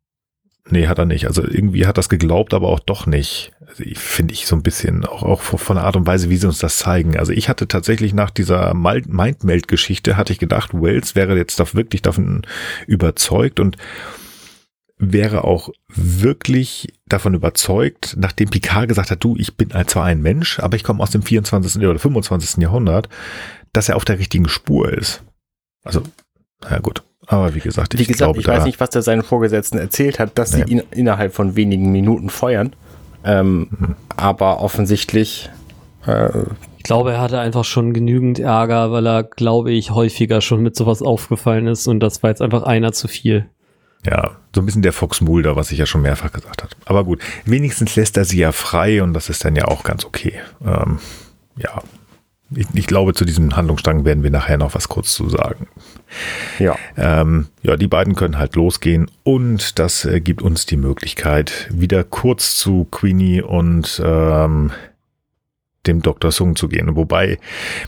Nee, hat er nicht. Also irgendwie hat das geglaubt, aber auch doch nicht. Also ich finde ich so ein bisschen auch, auch von der Art und Weise, wie sie uns das zeigen. Also ich hatte tatsächlich nach dieser Mindmeld-Geschichte hatte ich gedacht, Wells wäre jetzt doch wirklich davon überzeugt und wäre auch wirklich davon überzeugt, nachdem Picard gesagt hat, du, ich bin zwar ein Mensch, aber ich komme aus dem 24. oder 25. Jahrhundert, dass er auf der richtigen Spur ist. Also, na gut, aber wie gesagt, ich, wie gesagt, glaube, ich weiß nicht, was der seinen Vorgesetzten erzählt hat, dass nee. sie ihn innerhalb von wenigen Minuten feuern. Ähm, mhm. Aber offensichtlich. Äh, ich glaube, er hatte einfach schon genügend Ärger, weil er, glaube ich, häufiger schon mit sowas aufgefallen ist und das war jetzt einfach einer zu viel. Ja, so ein bisschen der Fox Mulder, was ich ja schon mehrfach gesagt habe. Aber gut, wenigstens lässt er sie ja frei und das ist dann ja auch ganz okay. Ähm, ja, ich, ich, glaube, zu diesem Handlungsstrang werden wir nachher noch was kurz zu sagen. Ja. Ähm, ja, die beiden können halt losgehen und das äh, gibt uns die Möglichkeit, wieder kurz zu Queenie und ähm, dem Dr. Sung zu gehen. Wobei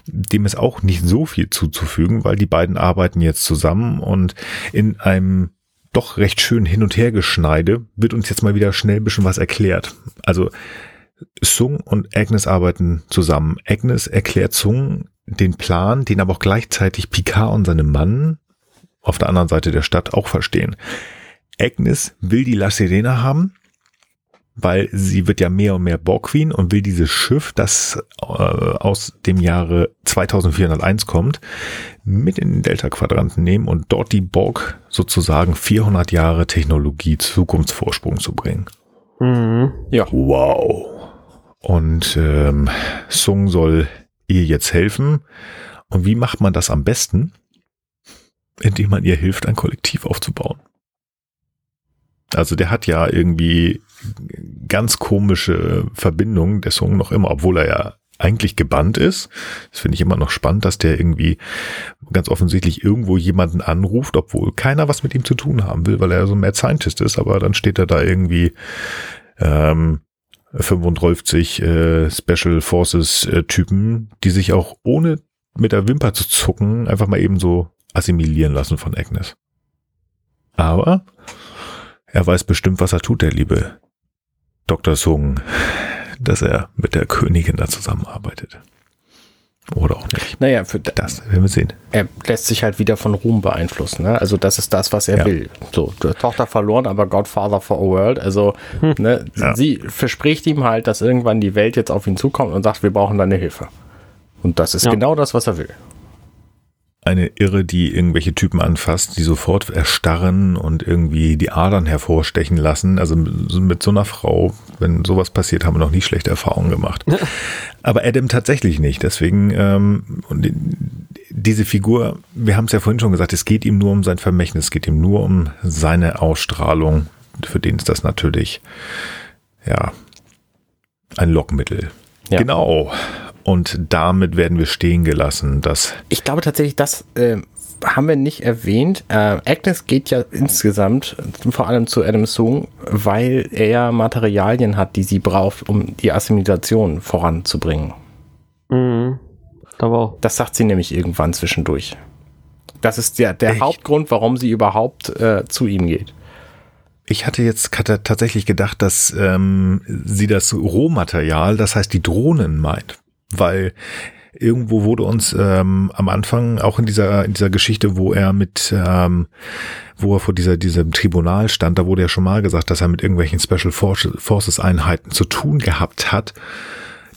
dem ist auch nicht so viel zuzufügen, weil die beiden arbeiten jetzt zusammen und in einem doch recht schön hin und her Geschneide wird uns jetzt mal wieder schnell ein bisschen was erklärt. Also Sung und Agnes arbeiten zusammen. Agnes erklärt Sung den Plan, den aber auch gleichzeitig Picard und seine Mann auf der anderen Seite der Stadt auch verstehen. Agnes will die La Sirena haben, weil sie wird ja mehr und mehr Borg Queen und will dieses Schiff, das äh, aus dem Jahre 2401 kommt, mit in den Delta-Quadranten nehmen und dort die Borg sozusagen 400 Jahre Technologie Zukunftsvorsprung zu bringen. Mhm. Ja. Wow. Und ähm, Sung soll ihr jetzt helfen. Und wie macht man das am besten? Indem man ihr hilft, ein Kollektiv aufzubauen. Also der hat ja irgendwie ganz komische Verbindungen, der Song noch immer, obwohl er ja eigentlich gebannt ist. Das finde ich immer noch spannend, dass der irgendwie ganz offensichtlich irgendwo jemanden anruft, obwohl keiner was mit ihm zu tun haben will, weil er so ein Mad Scientist ist, aber dann steht er da irgendwie ähm, 55 äh, Special Forces äh, Typen, die sich auch ohne mit der Wimper zu zucken einfach mal eben so assimilieren lassen von Agnes. Aber er weiß bestimmt, was er tut, der liebe Dr. Sung, dass er mit der Königin da zusammenarbeitet. Oder auch nicht. Naja, für das werden wir sehen. Er lässt sich halt wieder von Ruhm beeinflussen. Ne? Also das ist das, was er ja. will. So, Tochter verloren, aber Godfather for a World. Also hm. ne, ja. sie verspricht ihm halt, dass irgendwann die Welt jetzt auf ihn zukommt und sagt, wir brauchen deine Hilfe. Und das ist ja. genau das, was er will eine Irre, die irgendwelche Typen anfasst, die sofort erstarren und irgendwie die Adern hervorstechen lassen. Also mit so einer Frau, wenn sowas passiert, haben wir noch nie schlechte Erfahrungen gemacht. Aber Adam tatsächlich nicht. Deswegen, ähm, und diese Figur, wir haben es ja vorhin schon gesagt, es geht ihm nur um sein Vermächtnis, es geht ihm nur um seine Ausstrahlung. Für den ist das natürlich, ja, ein Lockmittel. Ja. Genau. Und damit werden wir stehen gelassen. Dass ich glaube tatsächlich, das äh, haben wir nicht erwähnt. Äh, Agnes geht ja insgesamt vor allem zu Adam Sung, weil er Materialien hat, die sie braucht, um die Assimilation voranzubringen. Mhm. Aber auch. Das sagt sie nämlich irgendwann zwischendurch. Das ist der, der Hauptgrund, warum sie überhaupt äh, zu ihm geht. Ich hatte jetzt tatsächlich gedacht, dass ähm, sie das Rohmaterial, das heißt die Drohnen meint weil irgendwo wurde uns ähm, am Anfang auch in dieser in dieser Geschichte, wo er mit ähm, wo er vor dieser diesem Tribunal stand, da wurde ja schon mal gesagt, dass er mit irgendwelchen Special Forces Einheiten zu tun gehabt hat,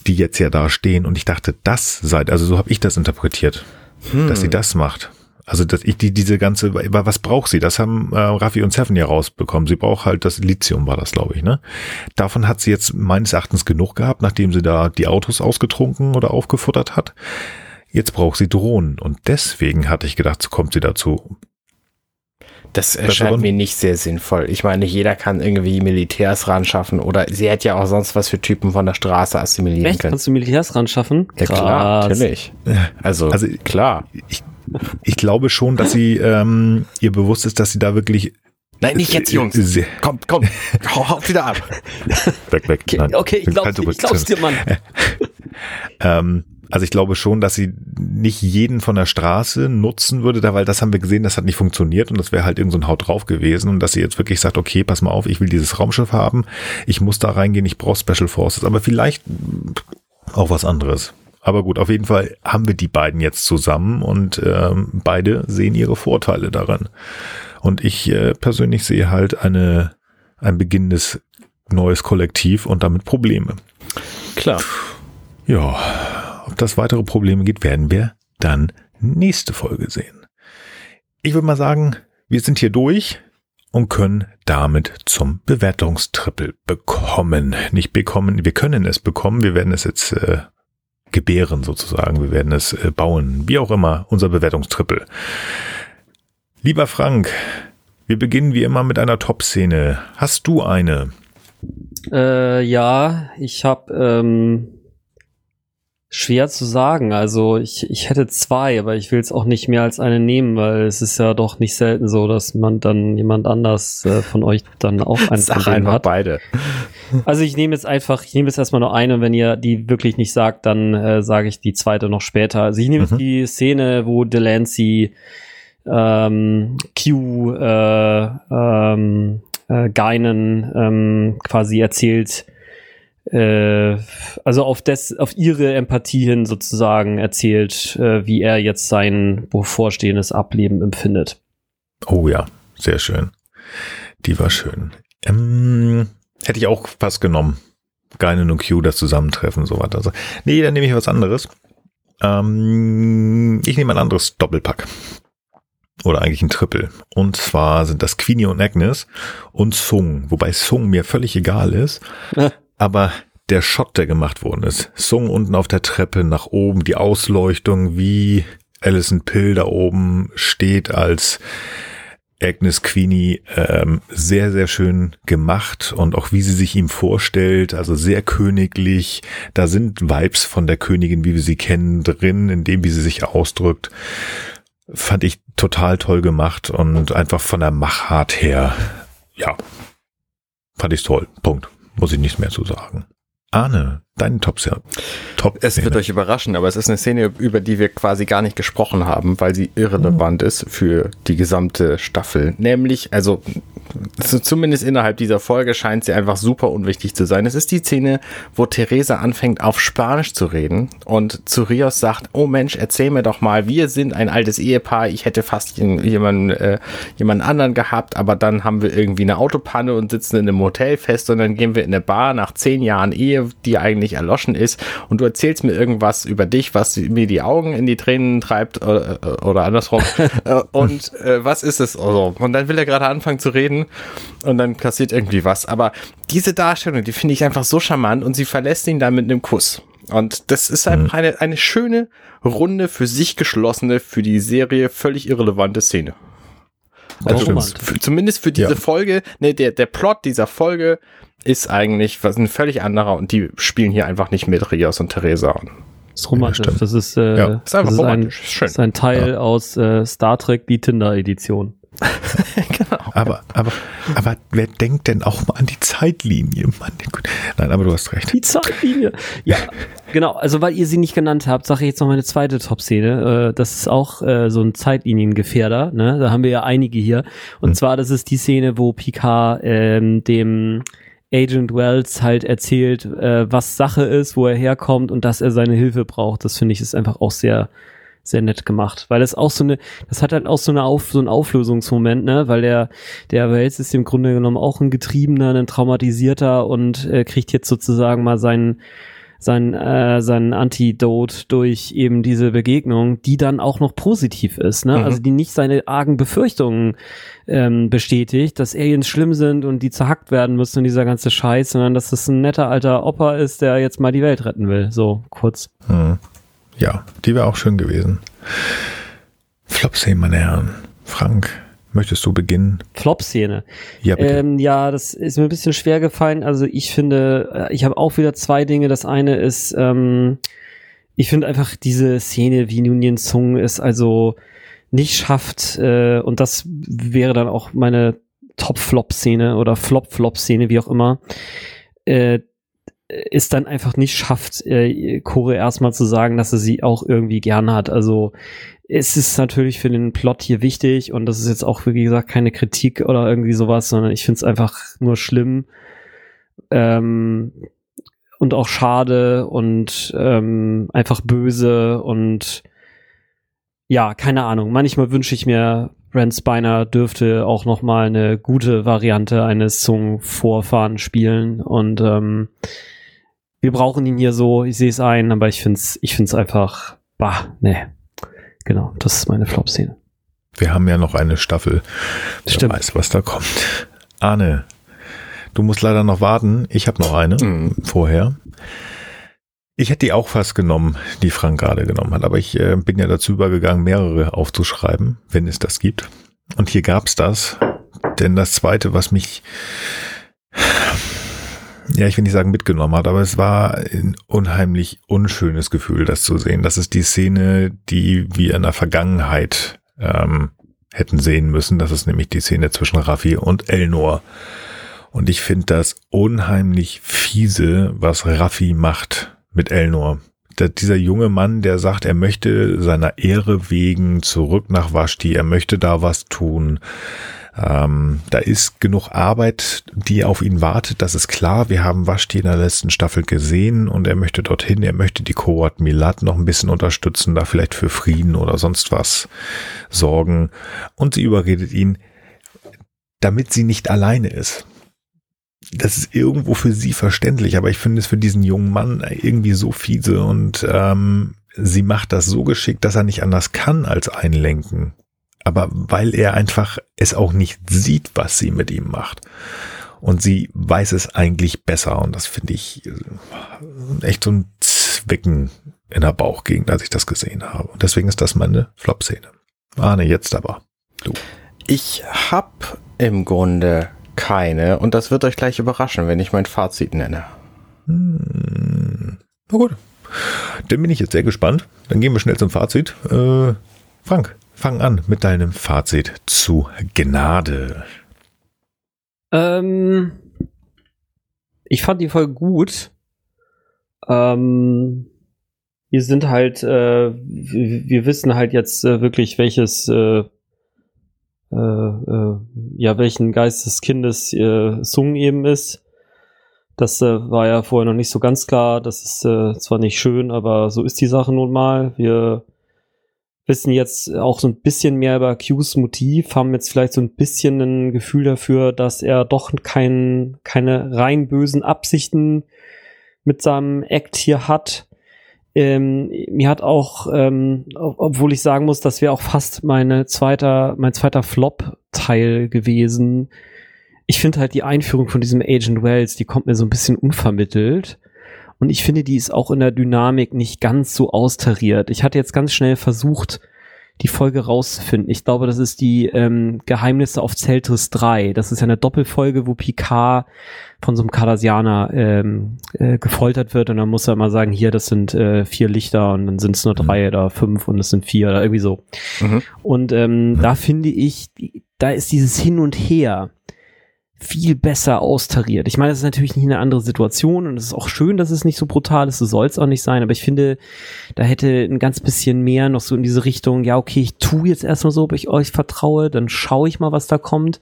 die jetzt ja da stehen und ich dachte, das sei also so habe ich das interpretiert, hm. dass sie das macht. Also dass ich die diese ganze, was braucht sie? Das haben äh, Raffi und Seven ja rausbekommen. Sie braucht halt das Lithium, war das, glaube ich, ne? Davon hat sie jetzt meines Erachtens genug gehabt, nachdem sie da die Autos ausgetrunken oder aufgefuttert hat. Jetzt braucht sie Drohnen und deswegen hatte ich gedacht, so kommt sie dazu. Das erscheint mir nicht sehr sinnvoll. Ich meine, jeder kann irgendwie Militärs ran schaffen oder sie hätte ja auch sonst was für Typen von der Straße assimilieren Echt? können. Kannst du Militärs ran schaffen? Ja, klar, natürlich. Also, Also klar. ich, ich glaube schon, dass sie ähm, ihr bewusst ist, dass sie da wirklich Nein, nicht jetzt, Jungs. Sehr- Kommt, komm, hau, haut wieder ab. weg, weg. Okay, Nein. okay ich, glaub's, ich glaub's dir, Mann. Ähm, also ich glaube schon, dass sie nicht jeden von der Straße nutzen würde, da, weil das haben wir gesehen, das hat nicht funktioniert und das wäre halt irgend so ein Haut drauf gewesen und dass sie jetzt wirklich sagt, okay, pass mal auf, ich will dieses Raumschiff haben, ich muss da reingehen, ich brauche Special Forces, aber vielleicht auch was anderes. Aber gut, auf jeden Fall haben wir die beiden jetzt zusammen und ähm, beide sehen ihre Vorteile daran. Und ich äh, persönlich sehe halt eine, ein beginnendes neues Kollektiv und damit Probleme. Klar. Ja, ob das weitere Probleme gibt, werden wir dann nächste Folge sehen. Ich würde mal sagen, wir sind hier durch und können damit zum Bewertungstrippel bekommen. Nicht bekommen, wir können es bekommen, wir werden es jetzt äh, gebären sozusagen, wir werden es äh, bauen, wie auch immer, unser Bewertungstrippel. Lieber Frank, wir beginnen wie immer mit einer Top-Szene. Hast du eine? Äh, ja, ich habe ähm, schwer zu sagen. Also ich, ich hätte zwei, aber ich will es auch nicht mehr als eine nehmen, weil es ist ja doch nicht selten so, dass man dann jemand anders äh, von euch dann auch einen Sag einfach hat. beide. Also ich nehme jetzt einfach, ich nehme jetzt erstmal nur eine, wenn ihr die wirklich nicht sagt, dann äh, sage ich die zweite noch später. Also ich nehme Mhm. jetzt die Szene, wo Delancey ähm, Q äh, ähm, äh, Geinen ähm, quasi erzählt, äh, also auf das, auf ihre Empathie hin sozusagen erzählt, äh, wie er jetzt sein bevorstehendes Ableben empfindet. Oh ja, sehr schön. Die war schön. Ähm, hätte ich auch fast genommen. Geinen und Q das Zusammentreffen, so weiter. Also, nee, dann nehme ich was anderes. Ähm, ich nehme ein anderes Doppelpack. Oder eigentlich ein Triple. Und zwar sind das Queenie und Agnes und Sung. Wobei Sung mir völlig egal ist. Aber der Shot, der gemacht worden ist. Sung unten auf der Treppe nach oben, die Ausleuchtung, wie Alison Pill da oben steht als Agnes Queenie ähm, sehr, sehr schön gemacht und auch wie sie sich ihm vorstellt, also sehr königlich. Da sind Vibes von der Königin, wie wir sie kennen, drin, in dem, wie sie sich ausdrückt. Fand ich total toll gemacht und einfach von der Machart her, ja, fand ich toll. Punkt. Muss ich nichts mehr zu sagen. Arne, dein Top, Top Es wird euch überraschen, aber es ist eine Szene, über die wir quasi gar nicht gesprochen haben, weil sie irrelevant ist für die gesamte Staffel. Nämlich, also so zumindest innerhalb dieser Folge scheint sie einfach super unwichtig zu sein. Es ist die Szene, wo Theresa anfängt auf Spanisch zu reden und zu Rios sagt, oh Mensch, erzähl mir doch mal, wir sind ein altes Ehepaar, ich hätte fast jemanden, äh, jemanden anderen gehabt, aber dann haben wir irgendwie eine Autopanne und sitzen in einem Hotel fest und dann gehen wir in eine Bar nach zehn Jahren Ehe, die eigentlich erloschen ist und du erzählst mir irgendwas über dich, was mir die Augen in die Tränen treibt oder, oder andersrum Äh, und äh, was ist es? Also, und dann will er gerade anfangen zu reden und dann passiert irgendwie was. Aber diese Darstellung, die finde ich einfach so charmant und sie verlässt ihn dann mit einem Kuss. Und das ist einfach eine, eine schöne, runde, für sich geschlossene, für die Serie völlig irrelevante Szene. Also. Für, zumindest für diese Ja. Folge, ne, der, der Plot dieser Folge ist eigentlich was ein völlig anderer und die spielen hier einfach nicht mit Rios und Theresa. Das ist romantisch. das ist, äh, Ja, ist einfach das romantisch, Ein, ist schön. ist ein Teil aus äh, Star Trek, die Tinder-Edition. Aber, aber, aber wer denkt denn auch mal an die Zeitlinie? Mann. Nein, aber du hast recht. Die Zeitlinie. Ja, genau. Also, weil ihr sie nicht genannt habt, sage ich jetzt noch meine zweite Top-Szene. Äh, das ist auch äh, so ein Zeitliniengefährder. Ne? Da haben wir ja einige hier. Und Hm. zwar, das ist die Szene, wo Picard ähm, dem Agent Wells halt erzählt, äh, was Sache ist, wo er herkommt und dass er seine Hilfe braucht. Das finde ich ist einfach auch sehr sehr nett gemacht, weil es auch so eine, das hat halt auch so eine Auf, so ein Auflösungsmoment, ne, weil der, der Wells ist im Grunde genommen auch ein Getriebener, ein Traumatisierter und äh, kriegt jetzt sozusagen mal seinen, sein, äh, sein Antidot durch eben diese Begegnung, die dann auch noch positiv ist, ne? Mhm. Also die nicht seine argen Befürchtungen ähm, bestätigt, dass Aliens schlimm sind und die zerhackt werden müssen und dieser ganze Scheiß, sondern dass das ein netter alter Opa ist, der jetzt mal die Welt retten will. So kurz. Hm. Ja, die wäre auch schön gewesen. Flopsy, meine Herren. Frank, Möchtest du beginnen? Flop-Szene. Ja, bitte. Ähm, ja, das ist mir ein bisschen schwer gefallen. Also ich finde, äh, ich habe auch wieder zwei Dinge. Das eine ist, ähm, ich finde einfach diese Szene, wie Nunien Sung es also nicht schafft, äh, und das wäre dann auch meine Top-Flop-Szene oder Flop-Flop-Szene, wie auch immer, äh, ist dann einfach nicht schafft, äh, erstmal zu sagen, dass er sie auch irgendwie gerne hat. Also es ist natürlich für den Plot hier wichtig und das ist jetzt auch, wie gesagt, keine Kritik oder irgendwie sowas, sondern ich finde es einfach nur schlimm ähm, und auch schade und ähm, einfach böse und ja, keine Ahnung. Manchmal wünsche ich mir, Brent Spiner dürfte auch noch mal eine gute Variante eines Zungenvorfahren spielen und ähm, wir brauchen ihn hier so, ich sehe es ein, aber ich finde es ich find's einfach, bah, nee. Genau, das ist meine Flop-Szene. Wir haben ja noch eine Staffel. Wer Stimmt. weiß, was da kommt. Arne, du musst leider noch warten. Ich habe noch eine Mhm. vorher. Ich hätte die auch fast genommen, die Frank gerade genommen hat, aber ich äh, bin ja dazu übergegangen, mehrere aufzuschreiben, wenn es das gibt. Und hier gab's das. Denn das zweite, was mich, ja, ich will nicht sagen mitgenommen hat, aber es war ein unheimlich unschönes Gefühl, das zu sehen. Das ist die Szene, die wir in der Vergangenheit ähm, hätten sehen müssen. Das ist nämlich die Szene zwischen Raffi und Elnor. Und ich finde das unheimlich fiese, was Raffi macht mit Elnor. Da, dieser junge Mann, der sagt, er möchte seiner Ehre wegen zurück nach Vashti, er möchte da was tun. Ähm, da ist genug Arbeit, die auf ihn wartet, das ist klar. Wir haben Vashti in der letzten Staffel gesehen und er möchte dorthin, er möchte die Korat Milat noch ein bisschen unterstützen, da vielleicht für Frieden oder sonst was sorgen. Und sie überredet ihn, damit sie nicht alleine ist das ist irgendwo für sie verständlich, aber ich finde es für diesen jungen Mann irgendwie so fiese und ähm, sie macht das so geschickt, dass er nicht anders kann als einlenken. Aber weil er einfach es auch nicht sieht, was sie mit ihm macht. Und sie weiß es eigentlich besser und das finde ich äh, echt so ein Zwicken in der Bauchgegend, als ich das gesehen habe. Und deswegen ist das meine Flop-Szene. Arne, jetzt aber. Du. Ich hab im Grunde keine und das wird euch gleich überraschen, wenn ich mein Fazit nenne. Hm, na gut. Dann bin ich jetzt sehr gespannt. Dann gehen wir schnell zum Fazit. Äh, Frank, fang an mit deinem Fazit zu Gnade. Ähm, ich fand die Folge gut. Ähm, wir sind halt, äh, wir, wissen halt jetzt äh, wirklich, welches, äh, äh, äh, ja, welchen Geist des Kindes äh, Sung eben ist. Das äh, war ja vorher noch nicht so ganz klar. Das ist äh, zwar nicht schön, aber so ist die Sache nun mal. Wir wissen jetzt auch so ein bisschen mehr über Qs Motiv, haben jetzt vielleicht so ein bisschen ein Gefühl dafür, dass er doch kein, keine rein bösen Absichten mit seinem Act hier hat. Ähm, mir hat auch, ähm, ob- obwohl ich sagen muss, das wäre auch fast meine zweiter, mein zweiter Flop-Teil gewesen. Ich finde halt die Einführung von diesem Agent Wells, die kommt mir so ein bisschen unvermittelt. Und ich finde, die ist auch in der Dynamik nicht ganz so austariert. Ich hatte jetzt ganz schnell versucht, die Folge rauszufinden. Ich glaube, das ist die ähm, Geheimnisse auf Zeltris 3. Das ist ja eine Doppelfolge, wo Picard von so einem Cardassianer ähm, äh, gefoltert wird und dann muss er immer sagen, hier, das sind äh, vier Lichter und dann sind es nur drei oder fünf und es sind vier oder irgendwie so. Mhm. Und ähm, da finde ich, da ist dieses Hin und Her viel besser austariert. Ich meine, das ist natürlich nicht eine andere Situation und es ist auch schön, dass es nicht so brutal ist, so soll es auch nicht sein, aber ich finde, da hätte ein ganz bisschen mehr noch so in diese Richtung, ja, okay, ich tue jetzt erstmal so, ob ich euch vertraue, dann schaue ich mal, was da kommt.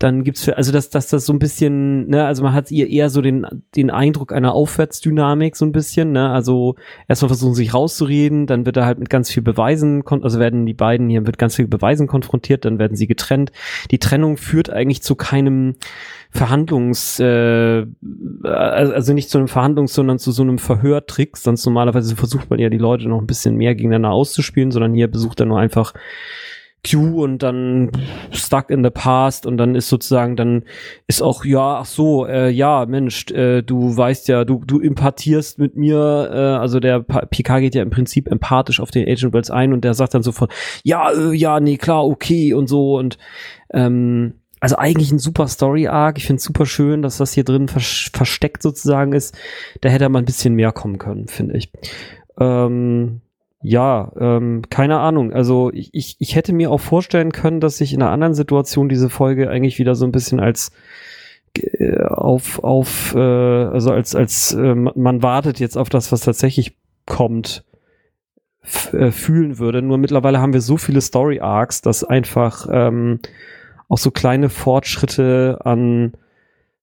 Dann gibt's für, also dass, dass das so ein bisschen, ne, also man hat ihr eher so den, den Eindruck einer Aufwärtsdynamik so ein bisschen, ne, also erstmal versuchen sich rauszureden, dann wird er halt mit ganz viel Beweisen, also werden die beiden hier mit ganz viel Beweisen konfrontiert, dann werden sie getrennt. Die Trennung führt eigentlich zu keinem Verhandlungs, äh, also nicht zu einem Verhandlungs, sondern zu so einem Verhörtrick. Sonst normalerweise versucht man ja die Leute noch ein bisschen mehr gegeneinander auszuspielen, sondern hier besucht er nur einfach Q und dann stuck in the past und dann ist sozusagen, dann ist auch, ja, ach so, äh, ja, Mensch, äh, du weißt ja, du, du impartierst mit mir, äh, also der PK geht ja im Prinzip empathisch auf den Agent Wells ein und der sagt dann sofort, ja, äh, ja, nee, klar, okay und so und ähm, also eigentlich ein super Story-Arc. Ich finde super schön, dass das hier drin vers versteckt sozusagen ist. Da hätte man ein bisschen mehr kommen können, finde ich. Ähm, ja, ähm, keine Ahnung. Also ich, ich, ich hätte mir auch vorstellen können, dass ich in einer anderen Situation diese Folge eigentlich wieder so ein bisschen als äh, auf, auf, äh, also als, als äh, man wartet jetzt auf das, was tatsächlich kommt, äh, fühlen würde. Nur mittlerweile haben wir so viele Story Arcs, dass einfach ähm, auch so kleine Fortschritte an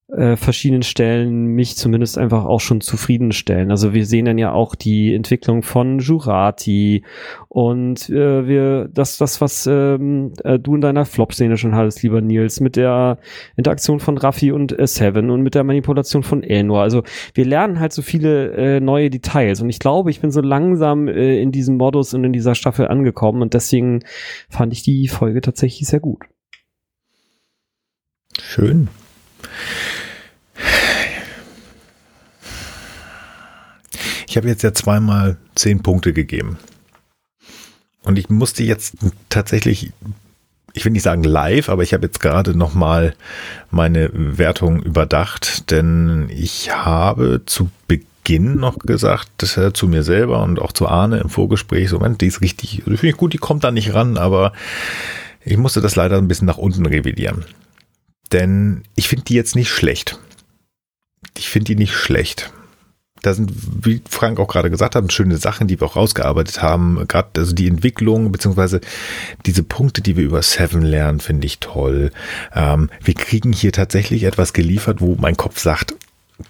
äh, verschiedenen Stellen mich zumindest einfach auch schon zufriedenstellen. Also wir sehen dann ja auch die Entwicklung von Jurati und äh, wir das das was ähm, äh, du in deiner Flop-Szene schon hattest, lieber Nils, mit der Interaktion von Raffi und äh, Seven und mit der Manipulation von Elnor. Also wir lernen halt so viele äh, neue Details und ich glaube, ich bin so langsam äh, in diesem Modus und in dieser Staffel angekommen und deswegen fand ich die Folge tatsächlich sehr gut. Schön. Ich habe jetzt ja zweimal zehn Punkte gegeben. Und ich musste jetzt tatsächlich, ich will nicht sagen live, aber ich habe jetzt gerade nochmal meine Wertung überdacht, denn ich habe zu Beginn noch gesagt, dass er zu mir selber und auch zu Arne im Vorgespräch, so, Moment, die ist richtig, die finde ich gut, die kommt da nicht ran, aber ich musste das leider ein bisschen nach unten revidieren. Denn ich finde die jetzt nicht schlecht. Ich finde die nicht schlecht. Da sind, wie Frank auch gerade gesagt hat, schöne Sachen, die wir auch rausgearbeitet haben. Gerade also die Entwicklung, beziehungsweise diese Punkte, die wir über Seven lernen, finde ich toll. Ähm, wir kriegen hier tatsächlich etwas geliefert, wo mein Kopf sagt,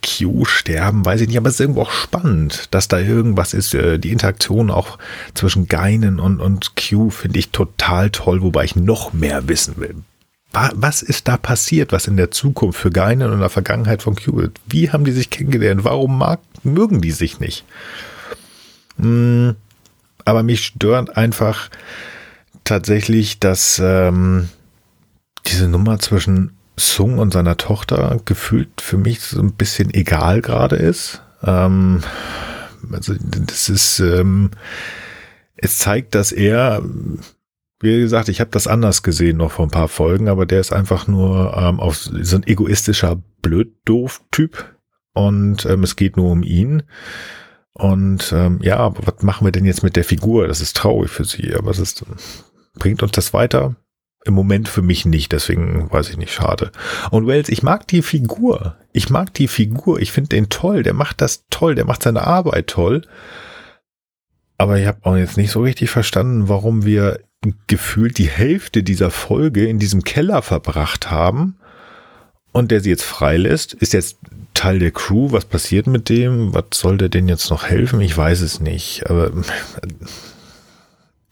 Q sterben, weiß ich nicht, aber es ist irgendwo auch spannend, dass da irgendwas ist. Äh, die Interaktion auch zwischen Geinen und, und Q finde ich total toll, wobei ich noch mehr wissen will was ist da passiert, was in der Zukunft für Geinen und in der Vergangenheit von Qubit? Wie haben die sich kennengelernt? Warum mag, mögen die sich nicht? Hm, aber mich stört einfach tatsächlich, dass ähm, diese Nummer zwischen Sung und seiner Tochter gefühlt für mich so ein bisschen egal gerade ist. Ähm, also das ist, ähm, es zeigt, dass er wie gesagt, ich habe das anders gesehen noch vor ein paar Folgen, aber der ist einfach nur ähm, auf so ein egoistischer Blöd-Doof-Typ und ähm, es geht nur um ihn. Und ähm, ja, was machen wir denn jetzt mit der Figur? Das ist traurig für sie, aber es ist, bringt uns das weiter? Im Moment für mich nicht, deswegen weiß ich nicht, schade. Und Wells, ich mag die Figur. Ich mag die Figur. Ich finde den toll. Der macht das toll. Der macht seine Arbeit toll. Aber ich habe auch jetzt nicht so richtig verstanden, warum wir gefühlt die Hälfte dieser Folge in diesem Keller verbracht haben und der sie jetzt freilässt, ist jetzt Teil der Crew. Was passiert mit dem? Was soll der denn jetzt noch helfen? Ich weiß es nicht, aber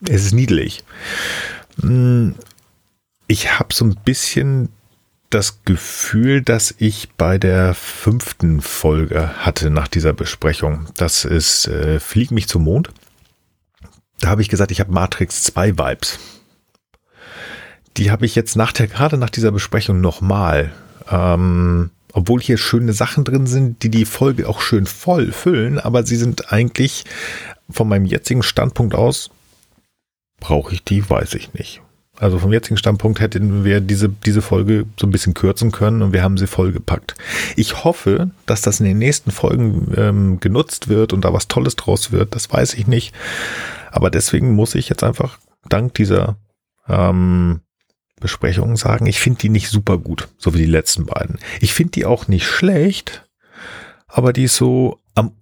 es ist niedlich. Hm, ich habe so ein bisschen das Gefühl, dass ich bei der fünften Folge hatte nach dieser Besprechung. Das ist äh, Flieg mich zum Mond da habe ich gesagt, ich habe Matrix 2 Vibes. Die habe ich jetzt nach der, gerade nach dieser Besprechung nochmal. Ähm, obwohl hier schöne Sachen drin sind, die die Folge auch schön voll füllen, aber sie sind eigentlich von meinem jetzigen Standpunkt aus, brauche ich die, weiß ich nicht. Also vom jetzigen Standpunkt hätten wir diese, diese Folge so ein bisschen kürzen können und wir haben sie vollgepackt. Ich hoffe, dass das in den nächsten Folgen ähm, genutzt wird und da was Tolles draus wird. Das weiß ich nicht. Aber deswegen muss ich jetzt einfach dank dieser ähm, Besprechung sagen, ich finde die nicht super gut, so wie die letzten beiden. Ich finde die auch nicht schlecht, aber die ist so am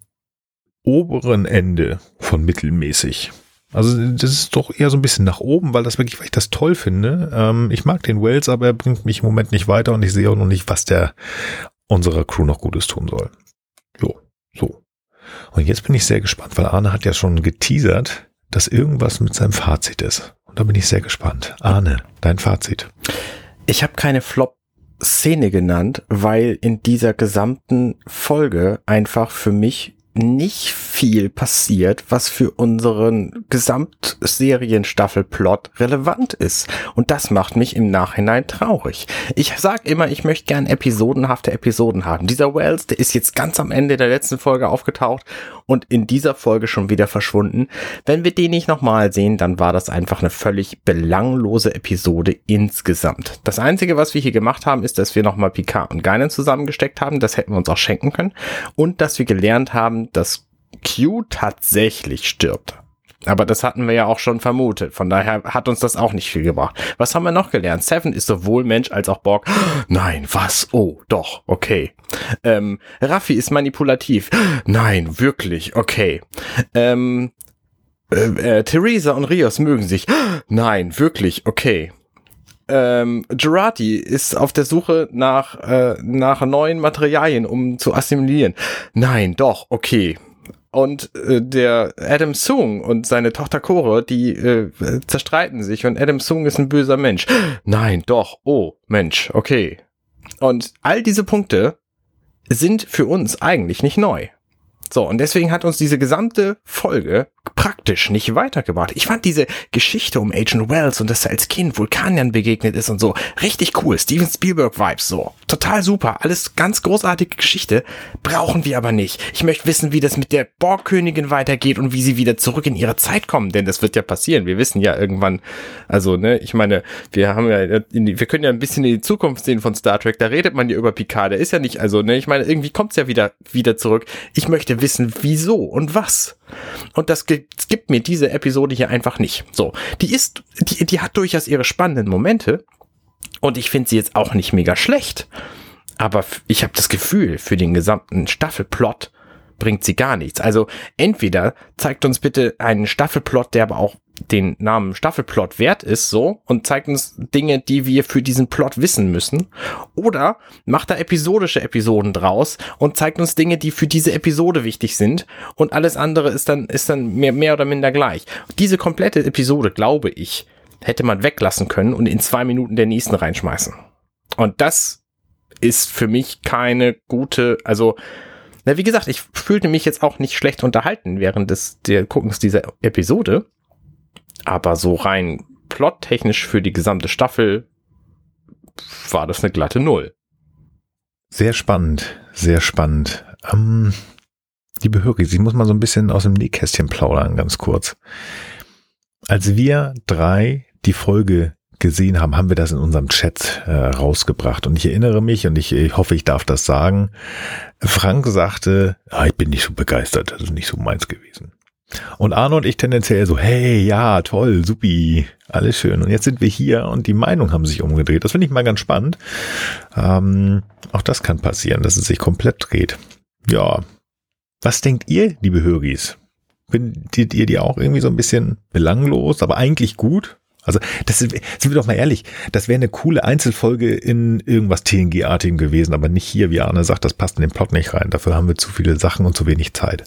oberen Ende von mittelmäßig. Also das ist doch eher so ein bisschen nach oben, weil das wirklich, weil ich das toll finde. Ähm, ich mag den Wells, aber er bringt mich im Moment nicht weiter und ich sehe auch noch nicht, was der unserer Crew noch Gutes tun soll. Jo, so. Und jetzt bin ich sehr gespannt, weil Arne hat ja schon geteasert, dass irgendwas mit seinem Fazit ist. Und da bin ich sehr gespannt. Arne, dein Fazit. Ich habe keine Flop-Szene genannt, weil in dieser gesamten Folge einfach für mich nicht viel passiert, was für unseren Gesamtserienstaffelplot relevant ist. Und das macht mich im Nachhinein traurig. Ich sag immer, ich möchte gern episodenhafte Episoden haben. Dieser Wells, der ist jetzt ganz am Ende der letzten Folge aufgetaucht und in dieser Folge schon wieder verschwunden. Wenn wir den nicht nochmal sehen, dann war das einfach eine völlig belanglose Episode insgesamt. Das Einzige, was wir hier gemacht haben, ist, dass wir nochmal Picard und Geinen zusammengesteckt haben. Das hätten wir uns auch schenken können. Und dass wir gelernt haben, dass Q tatsächlich stirbt. Aber das hatten wir ja auch schon vermutet. Von daher hat uns das auch nicht viel gebracht. Was haben wir noch gelernt? Seven ist sowohl Mensch als auch Borg. Nein, was? Oh, doch, okay. Ähm, Raffi ist manipulativ. Nein, wirklich, okay. Ähm, äh, äh, Theresa und Rios mögen sich. Nein, wirklich, okay. Ähm, Gerati ist auf der Suche nach, äh, nach neuen Materialien, um zu assimilieren. Nein, doch, okay und äh, der Adam Sung und seine Tochter Cora, die äh, zerstreiten sich und Adam Sung ist ein böser Mensch. Nein, doch, oh, Mensch, okay. Und all diese Punkte sind für uns eigentlich nicht neu. So, und deswegen hat uns diese gesamte Folge praktisch nicht weitergebracht. Ich fand diese Geschichte um Agent Wells und dass er als Kind Vulkaniern begegnet ist und so richtig cool. Steven Spielberg Vibes so. Total super. Alles ganz großartige Geschichte. Brauchen wir aber nicht. Ich möchte wissen, wie das mit der Borgkönigin weitergeht und wie sie wieder zurück in ihre Zeit kommen, denn das wird ja passieren. Wir wissen ja irgendwann, also, ne, ich meine, wir haben ja, die, wir können ja ein bisschen in die Zukunft sehen von Star Trek. Da redet man ja über Picard. Der ist ja nicht, also, ne, ich meine, irgendwie kommt's ja wieder, wieder zurück. Ich möchte wissen, wieso und was. Und das gibt, gibt mir diese Episode hier einfach nicht. So, die ist, die, die hat durchaus ihre spannenden Momente. Und ich finde sie jetzt auch nicht mega schlecht. Aber ich habe das Gefühl, für den gesamten Staffelplot bringt sie gar nichts. Also entweder zeigt uns bitte einen Staffelplot, der aber auch den Namen Staffelplot wert ist, so, und zeigt uns Dinge, die wir für diesen Plot wissen müssen. Oder macht da episodische Episoden draus und zeigt uns Dinge, die für diese Episode wichtig sind. Und alles andere ist dann, ist dann mehr, mehr oder minder gleich. Diese komplette Episode, glaube ich, hätte man weglassen können und in zwei Minuten der nächsten reinschmeißen. Und das ist für mich keine gute, also, na, wie gesagt, ich fühlte mich jetzt auch nicht schlecht unterhalten während des, der Guckens dieser Episode. Aber so rein plottechnisch für die gesamte Staffel war das eine glatte Null. Sehr spannend, sehr spannend. Ähm, liebe Hörer, ich muss mal so ein bisschen aus dem Nähkästchen plaudern, ganz kurz. Als wir drei die Folge gesehen haben, haben wir das in unserem Chat äh, rausgebracht. Und ich erinnere mich, und ich, ich, hoffe, ich darf das sagen, Frank sagte, ah, ich bin nicht so begeistert, das ist nicht so meins gewesen. Und Arno und ich tendenziell so, hey, ja, toll, supi, alles schön. Und jetzt sind wir hier und die Meinungen haben sich umgedreht. Das finde ich mal ganz spannend. Ähm, auch das kann passieren, dass es sich komplett dreht. Ja. Was denkt ihr, liebe Höris? Findet ihr die auch irgendwie so ein bisschen belanglos, aber eigentlich gut? Also, das sind, sind wir doch mal ehrlich, das wäre eine coole Einzelfolge in irgendwas TNG-artigem gewesen, aber nicht hier, wie Arne sagt, das passt in den Plot nicht rein. Dafür haben wir zu viele Sachen und zu wenig Zeit.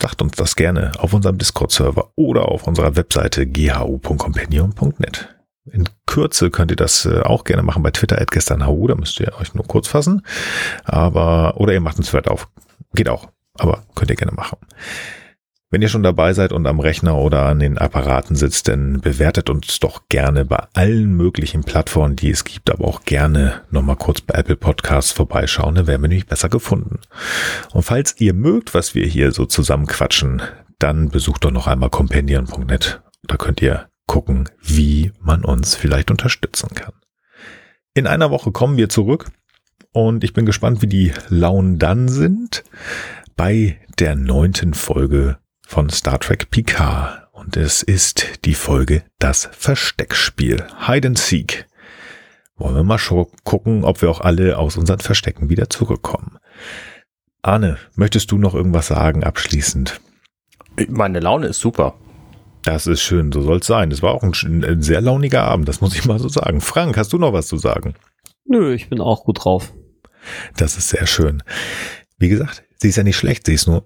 Sagt uns das gerne auf unserem Discord-Server oder auf unserer Webseite ghu.companion.net. In Kürze könnt ihr das äh, auch gerne machen bei Twitter at gestern da müsst ihr euch nur kurz fassen. Aber, oder ihr macht einen Thread auf. Geht auch. Aber könnt ihr gerne machen. Wenn ihr schon dabei seid und am Rechner oder an den Apparaten sitzt, dann bewertet uns doch gerne bei allen möglichen Plattformen, die es gibt, aber auch gerne nochmal kurz bei Apple Podcasts vorbeischauen, dann werden wir nämlich besser gefunden. Und falls ihr mögt, was wir hier so zusammenquatschen, dann besucht doch noch einmal companion.net. Da könnt ihr gucken, wie man uns vielleicht unterstützen kann. In einer Woche kommen wir zurück und ich bin gespannt, wie die Launen dann sind bei der neunten Folge von Star Trek Picard. Und es ist die Folge Das Versteckspiel. Hide and Seek. Wollen wir mal schon gucken, ob wir auch alle aus unseren Verstecken wieder zurückkommen. Arne, möchtest du noch irgendwas sagen abschließend? Meine Laune ist super. Das ist schön, so soll es sein. Es war auch ein, ein, sehr launiger Abend, das muss ich mal so sagen. Frank, hast du noch was zu sagen? Nö, ich bin auch gut drauf. Das ist sehr schön. Wie gesagt, sie ist ja nicht schlecht, sie ist nur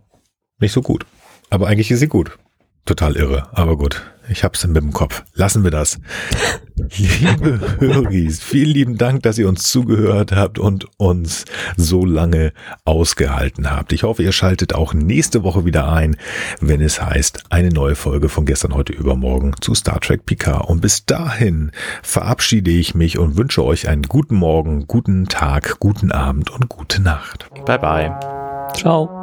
nicht so gut. Aber eigentlich ist sie gut. total irre, aber gut. Ich hab's mit dem Kopf. Lassen wir das. Liebe Höris, vielen lieben Dank, dass ihr uns zugehört habt und uns so lange ausgehalten habt. Ich hoffe, ihr schaltet auch nächste Woche wieder ein, wenn es heißt, eine neue Folge von gestern, heute, übermorgen zu Star Trek Picard. Und bis dahin verabschiede ich mich und wünsche euch einen guten Morgen, guten Tag, guten Abend und gute Nacht. Bye bye. Ciao.